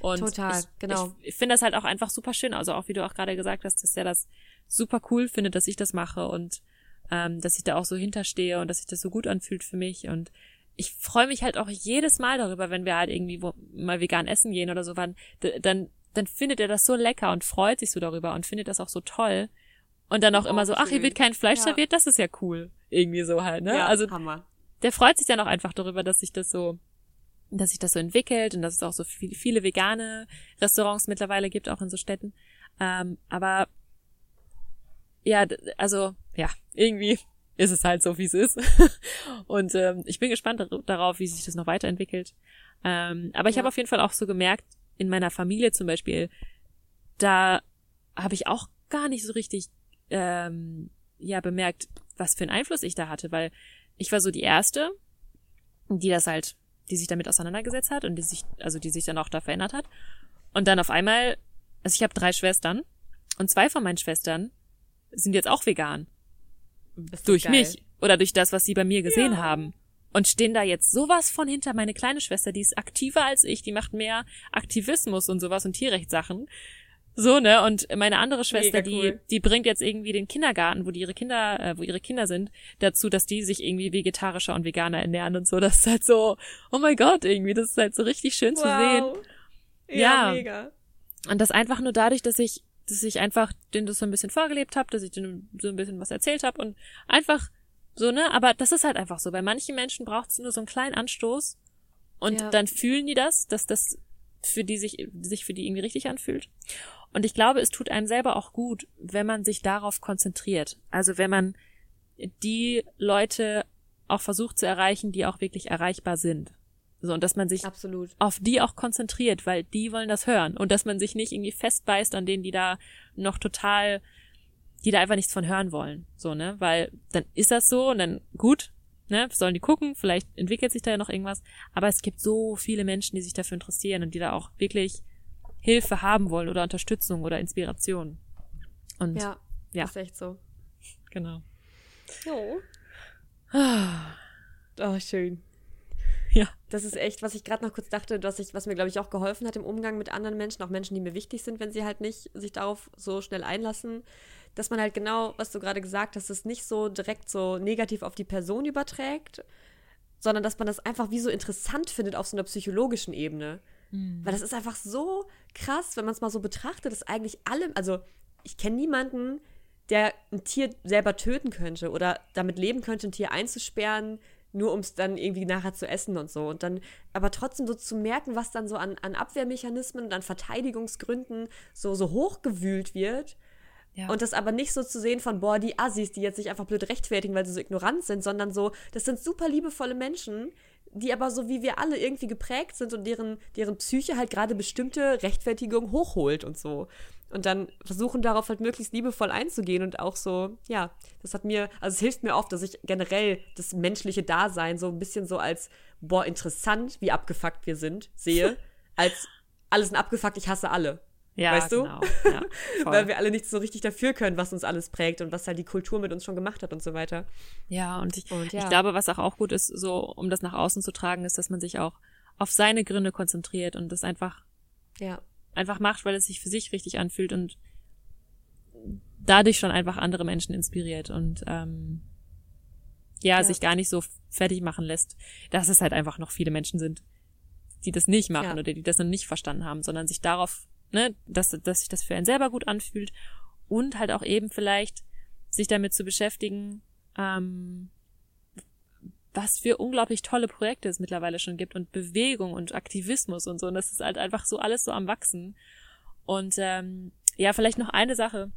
Und Total, ich, genau. Ich, ich finde das halt auch einfach super schön. Also auch wie du auch gerade gesagt hast, dass er das super cool findet, dass ich das mache und ähm, dass ich da auch so hinterstehe und dass sich das so gut anfühlt für mich. Und ich freue mich halt auch jedes Mal darüber, wenn wir halt irgendwie wo, mal vegan essen gehen oder so, wann, dann, dann findet er das so lecker und freut sich so darüber und findet das auch so toll. Und dann auch Oh, immer so, ach, hier schön. wird kein Fleisch Ja. serviert, das ist ja cool. Irgendwie so halt, ne? Ja, also Hammer. der freut sich dann auch einfach darüber, dass sich das so, dass sich das so entwickelt und dass es auch so viele, viele vegane Restaurants mittlerweile gibt, auch in so Städten. Ähm, aber ja, also ja, irgendwie ist es halt so, wie es ist. und ähm, ich bin gespannt dar- darauf, wie sich das noch weiterentwickelt. Ähm, aber ich Ja. habe auf jeden Fall auch so gemerkt, in meiner Familie zum Beispiel, da habe ich auch gar nicht so richtig ähm, ja bemerkt, was für einen Einfluss ich da hatte, weil ich war so die erste, die das halt, die sich damit auseinandergesetzt hat und die sich, also die sich dann auch da verändert hat. Und dann auf einmal, also ich habe drei Schwestern und zwei von meinen Schwestern sind jetzt auch vegan. Durch geil. mich oder durch das, was sie bei mir gesehen Ja. haben. Und stehen da jetzt sowas von hinter meine kleine Schwester, die ist aktiver als ich, die macht mehr Aktivismus und sowas und Tierrechtssachen. So, ne? Und meine andere Schwester, cool. die, die bringt jetzt irgendwie den Kindergarten, wo die ihre Kinder, äh, wo ihre Kinder sind, dazu, dass die sich irgendwie vegetarischer und veganer ernähren und so. Das ist halt so, oh mein Gott, irgendwie, das ist halt so richtig schön zu sehen. Wow. Ja, Ja. mega. Und das einfach nur dadurch, dass ich, dass ich einfach denen das so ein bisschen vorgelebt habe, dass ich denen so ein bisschen was erzählt habe und einfach so, ne? Aber das ist halt einfach so. Bei manchen Menschen braucht es nur so einen kleinen Anstoß und Ja. dann fühlen die das, dass das für die sich, sich für die irgendwie richtig anfühlt. Und ich glaube, es tut einem selber auch gut, wenn man sich darauf konzentriert. Also wenn man die Leute auch versucht zu erreichen, die auch wirklich erreichbar sind. So, und dass man sich Absolut. auf die auch konzentriert, weil die wollen das hören und dass man sich nicht irgendwie festbeißt an denen, die da noch total, die da einfach nichts von hören wollen, so, ne, weil dann ist das so und dann gut, ne, sollen die gucken, vielleicht entwickelt sich da ja noch irgendwas, aber es gibt so viele Menschen, die sich dafür interessieren und die da auch wirklich Hilfe haben wollen oder Unterstützung oder Inspiration. Und Ja, Ja. ist echt so. genau. Jo. Oh, schön. Ja. Das ist echt, was ich gerade noch kurz dachte, was, ich, was mir, glaube ich, auch geholfen hat im Umgang mit anderen Menschen, auch Menschen, die mir wichtig sind, wenn sie halt nicht sich darauf so schnell einlassen, dass man halt genau, was du gerade gesagt hast, es nicht so direkt so negativ auf die Person überträgt, sondern dass man das einfach wie so interessant findet auf so einer psychologischen Ebene. Weil das ist einfach so krass, wenn man es mal so betrachtet, dass eigentlich alle, also ich kenne niemanden, der ein Tier selber töten könnte oder damit leben könnte, ein Tier einzusperren, nur um es dann irgendwie nachher zu essen und so. Und dann aber trotzdem so zu merken, was dann so an, an Abwehrmechanismen und an Verteidigungsgründen so, so hochgewühlt wird. Ja. Und das aber nicht so zu sehen von, boah, die Assis, die jetzt sich einfach blöd rechtfertigen, weil sie so ignorant sind, sondern so, das sind super liebevolle Menschen, die aber so wie wir alle irgendwie geprägt sind und deren, deren Psyche halt gerade bestimmte Rechtfertigung hochholt und so. Und dann versuchen darauf halt möglichst liebevoll einzugehen und auch so, ja, das hat mir, also es hilft mir oft, dass ich generell das menschliche Dasein so ein bisschen so als, boah, interessant, wie abgefuckt wir sind, sehe, als alle sind abgefuckt, ich hasse alle. Ja, weißt du? genau. Ja. Weil wir alle nicht so richtig dafür können, was uns alles prägt und was halt die Kultur mit uns schon gemacht hat und so weiter. Ja, und ich, Und ja. ich glaube, was auch, auch gut ist, so um das nach außen zu tragen, ist, dass man sich auch auf seine Gründe konzentriert und das einfach Ja. Einfach macht, weil es sich für sich richtig anfühlt und dadurch schon einfach andere Menschen inspiriert und ähm, ja, Ja. sich gar nicht so fertig machen lässt, dass es halt einfach noch viele Menschen sind, die das nicht machen Ja. oder die das noch nicht verstanden haben, sondern sich darauf, ne, dass, dass sich das für einen selber gut anfühlt und halt auch eben vielleicht sich damit zu beschäftigen, ähm, was für unglaublich tolle Projekte es mittlerweile schon gibt und Bewegung und Aktivismus und so. Und das ist halt einfach so alles so am Wachsen. Und ähm, ja, vielleicht noch eine Sache,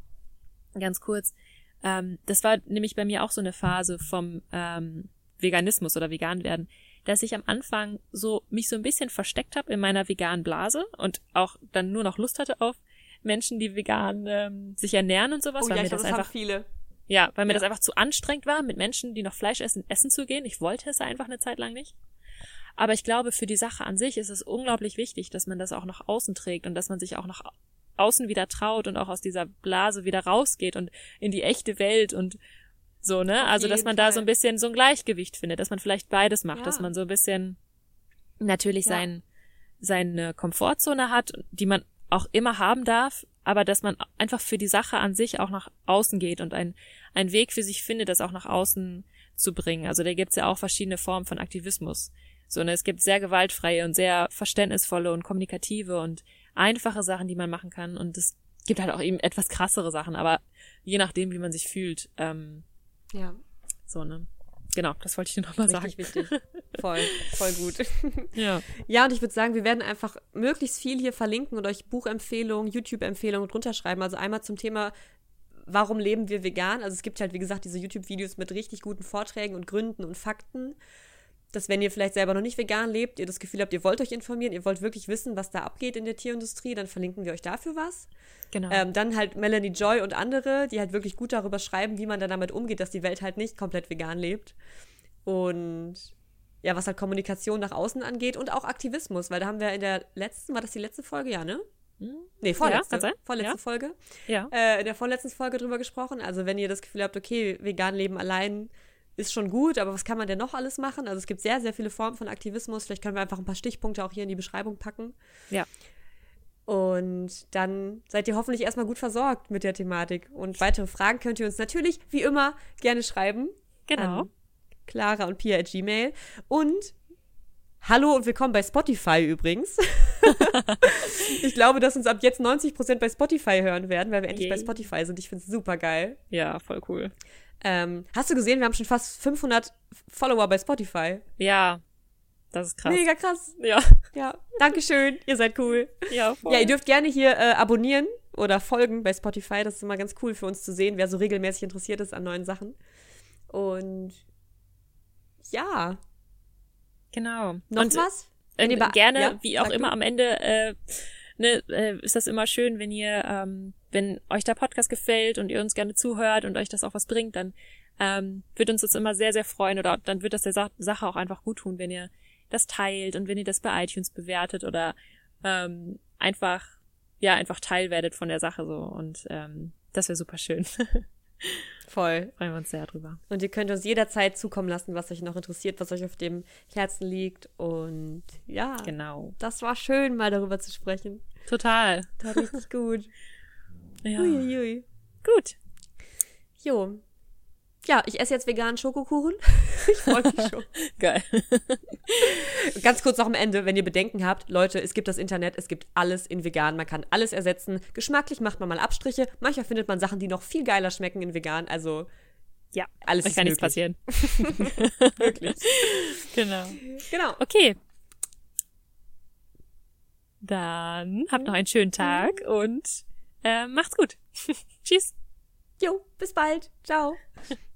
ganz kurz. Ähm, das war nämlich bei mir auch so eine Phase vom ähm, Veganismus oder vegan werden, dass ich am Anfang so mich so ein bisschen versteckt habe in meiner veganen Blase und auch dann nur noch Lust hatte auf Menschen, die vegan ähm, sich ernähren und sowas, Oh weil ja, mir ich glaube, das das einfach viele. Ja, weil mir Ja. das einfach zu anstrengend war, mit Menschen, die noch Fleisch essen, essen zu gehen. Ich wollte es einfach eine Zeit lang nicht. Aber ich glaube, für die Sache an sich ist es unglaublich wichtig, dass man das auch nach außen trägt und dass man sich auch nach außen wieder traut und auch aus dieser Blase wieder rausgeht und in die echte Welt und so, ne? Auf Also, dass man da Fall. so ein bisschen so ein Gleichgewicht findet, dass man vielleicht beides macht, Ja. dass man so ein bisschen natürlich Ja. sein, seine Komfortzone hat, die man auch immer haben darf, aber dass man einfach für die Sache an sich auch nach außen geht und ein, einen Weg für sich findet, das auch nach außen zu bringen. Also da gibt's ja auch verschiedene Formen von Aktivismus. So, ne, es gibt sehr gewaltfreie und sehr verständnisvolle und kommunikative und einfache Sachen, die man machen kann. Und es gibt halt auch eben etwas krassere Sachen, aber je nachdem, wie man sich fühlt, ähm, Ja, so, ne. Genau, das wollte ich dir nochmal sagen. richtig wichtig. Voll, voll gut. Ja. Ja, und ich würde sagen, wir werden einfach möglichst viel hier verlinken und euch Buchempfehlungen, YouTube-Empfehlungen drunter schreiben. Also einmal zum Thema, warum leben wir vegan? Also es gibt halt, wie gesagt, diese YouTube-Videos mit richtig guten Vorträgen und Gründen und Fakten. Dass wenn ihr vielleicht selber noch nicht vegan lebt, ihr das Gefühl habt, ihr wollt euch informieren, ihr wollt wirklich wissen, was da abgeht in der Tierindustrie, dann verlinken wir euch dafür was. Genau. Ähm, dann halt Melanie Joy und andere, die halt wirklich gut darüber schreiben, wie man dann damit umgeht, dass die Welt halt nicht komplett vegan lebt. Und ja, was halt Kommunikation nach außen angeht und auch Aktivismus, weil da haben wir in der letzten, war das die letzte Folge, ja, ne? Hm? Nee, vorletzte, sein. vorletzte Ja. Folge. ja. Äh, in der vorletzten Folge drüber gesprochen. Also wenn ihr das Gefühl habt, okay, vegan leben allein ist schon gut, aber was kann man denn noch alles machen? Also es gibt sehr, sehr viele Formen von Aktivismus. Vielleicht können wir einfach ein paar Stichpunkte auch hier in die Beschreibung packen. Ja. Und dann seid ihr hoffentlich erstmal gut versorgt mit der Thematik. Und weitere Fragen könnt ihr uns natürlich, wie immer, gerne schreiben. Genau. An Clara und Pia at Gmail. Und hallo und willkommen bei Spotify übrigens. ich glaube, dass uns ab jetzt 90% bei Spotify hören werden, weil wir endlich bei Yay. Spotify sind. Ich finde es super geil. Ja, voll cool. Ähm, hast du gesehen, wir haben schon fast 500 Follower bei Spotify. Ja, das ist krass. Mega krass. Ja, Ja, Dankeschön. ihr seid cool. ja, voll. Ja, ihr dürft gerne hier äh, abonnieren oder folgen bei Spotify. Das ist immer ganz cool für uns zu sehen, wer so regelmäßig interessiert ist an neuen Sachen. Und ja, genau. noch Und, was? Ihr ba- gerne, ja, wie auch immer du. am Ende, äh, ne, äh, ist das immer schön, wenn ihr, ähm, wenn euch der Podcast gefällt und ihr uns gerne zuhört und euch das auch was bringt, dann ähm, wird uns das immer sehr, sehr freuen oder dann wird das der Sa Sache auch einfach gut tun, wenn ihr das teilt und wenn ihr das bei iTunes bewertet oder ähm, einfach, ja, einfach Teil werdet von der Sache so und ähm, das wäre super schön. Voll. Freuen wir uns sehr drüber. Und ihr könnt uns jederzeit zukommen lassen, was euch noch interessiert, was euch auf dem Herzen liegt. Und ja, Genau. das war schön, mal darüber zu sprechen. Total. War richtig gut. Ja. Uiuiui. Gut. Jo. Ja, ich esse jetzt veganen Schokokuchen. ich freue mich schon. Geil. Ganz kurz noch am Ende, wenn ihr Bedenken habt, Leute, es gibt das Internet, es gibt alles in vegan, man kann alles ersetzen. Geschmacklich macht man mal Abstriche, manchmal findet man Sachen, die noch viel geiler schmecken in vegan, also Ja. alles ist kann nichts möglich. passieren. Wirklich. Genau. Genau. Okay. Dann habt noch einen schönen Tag und äh, macht's gut. Tschüss. Jo, bis bald. Ciao.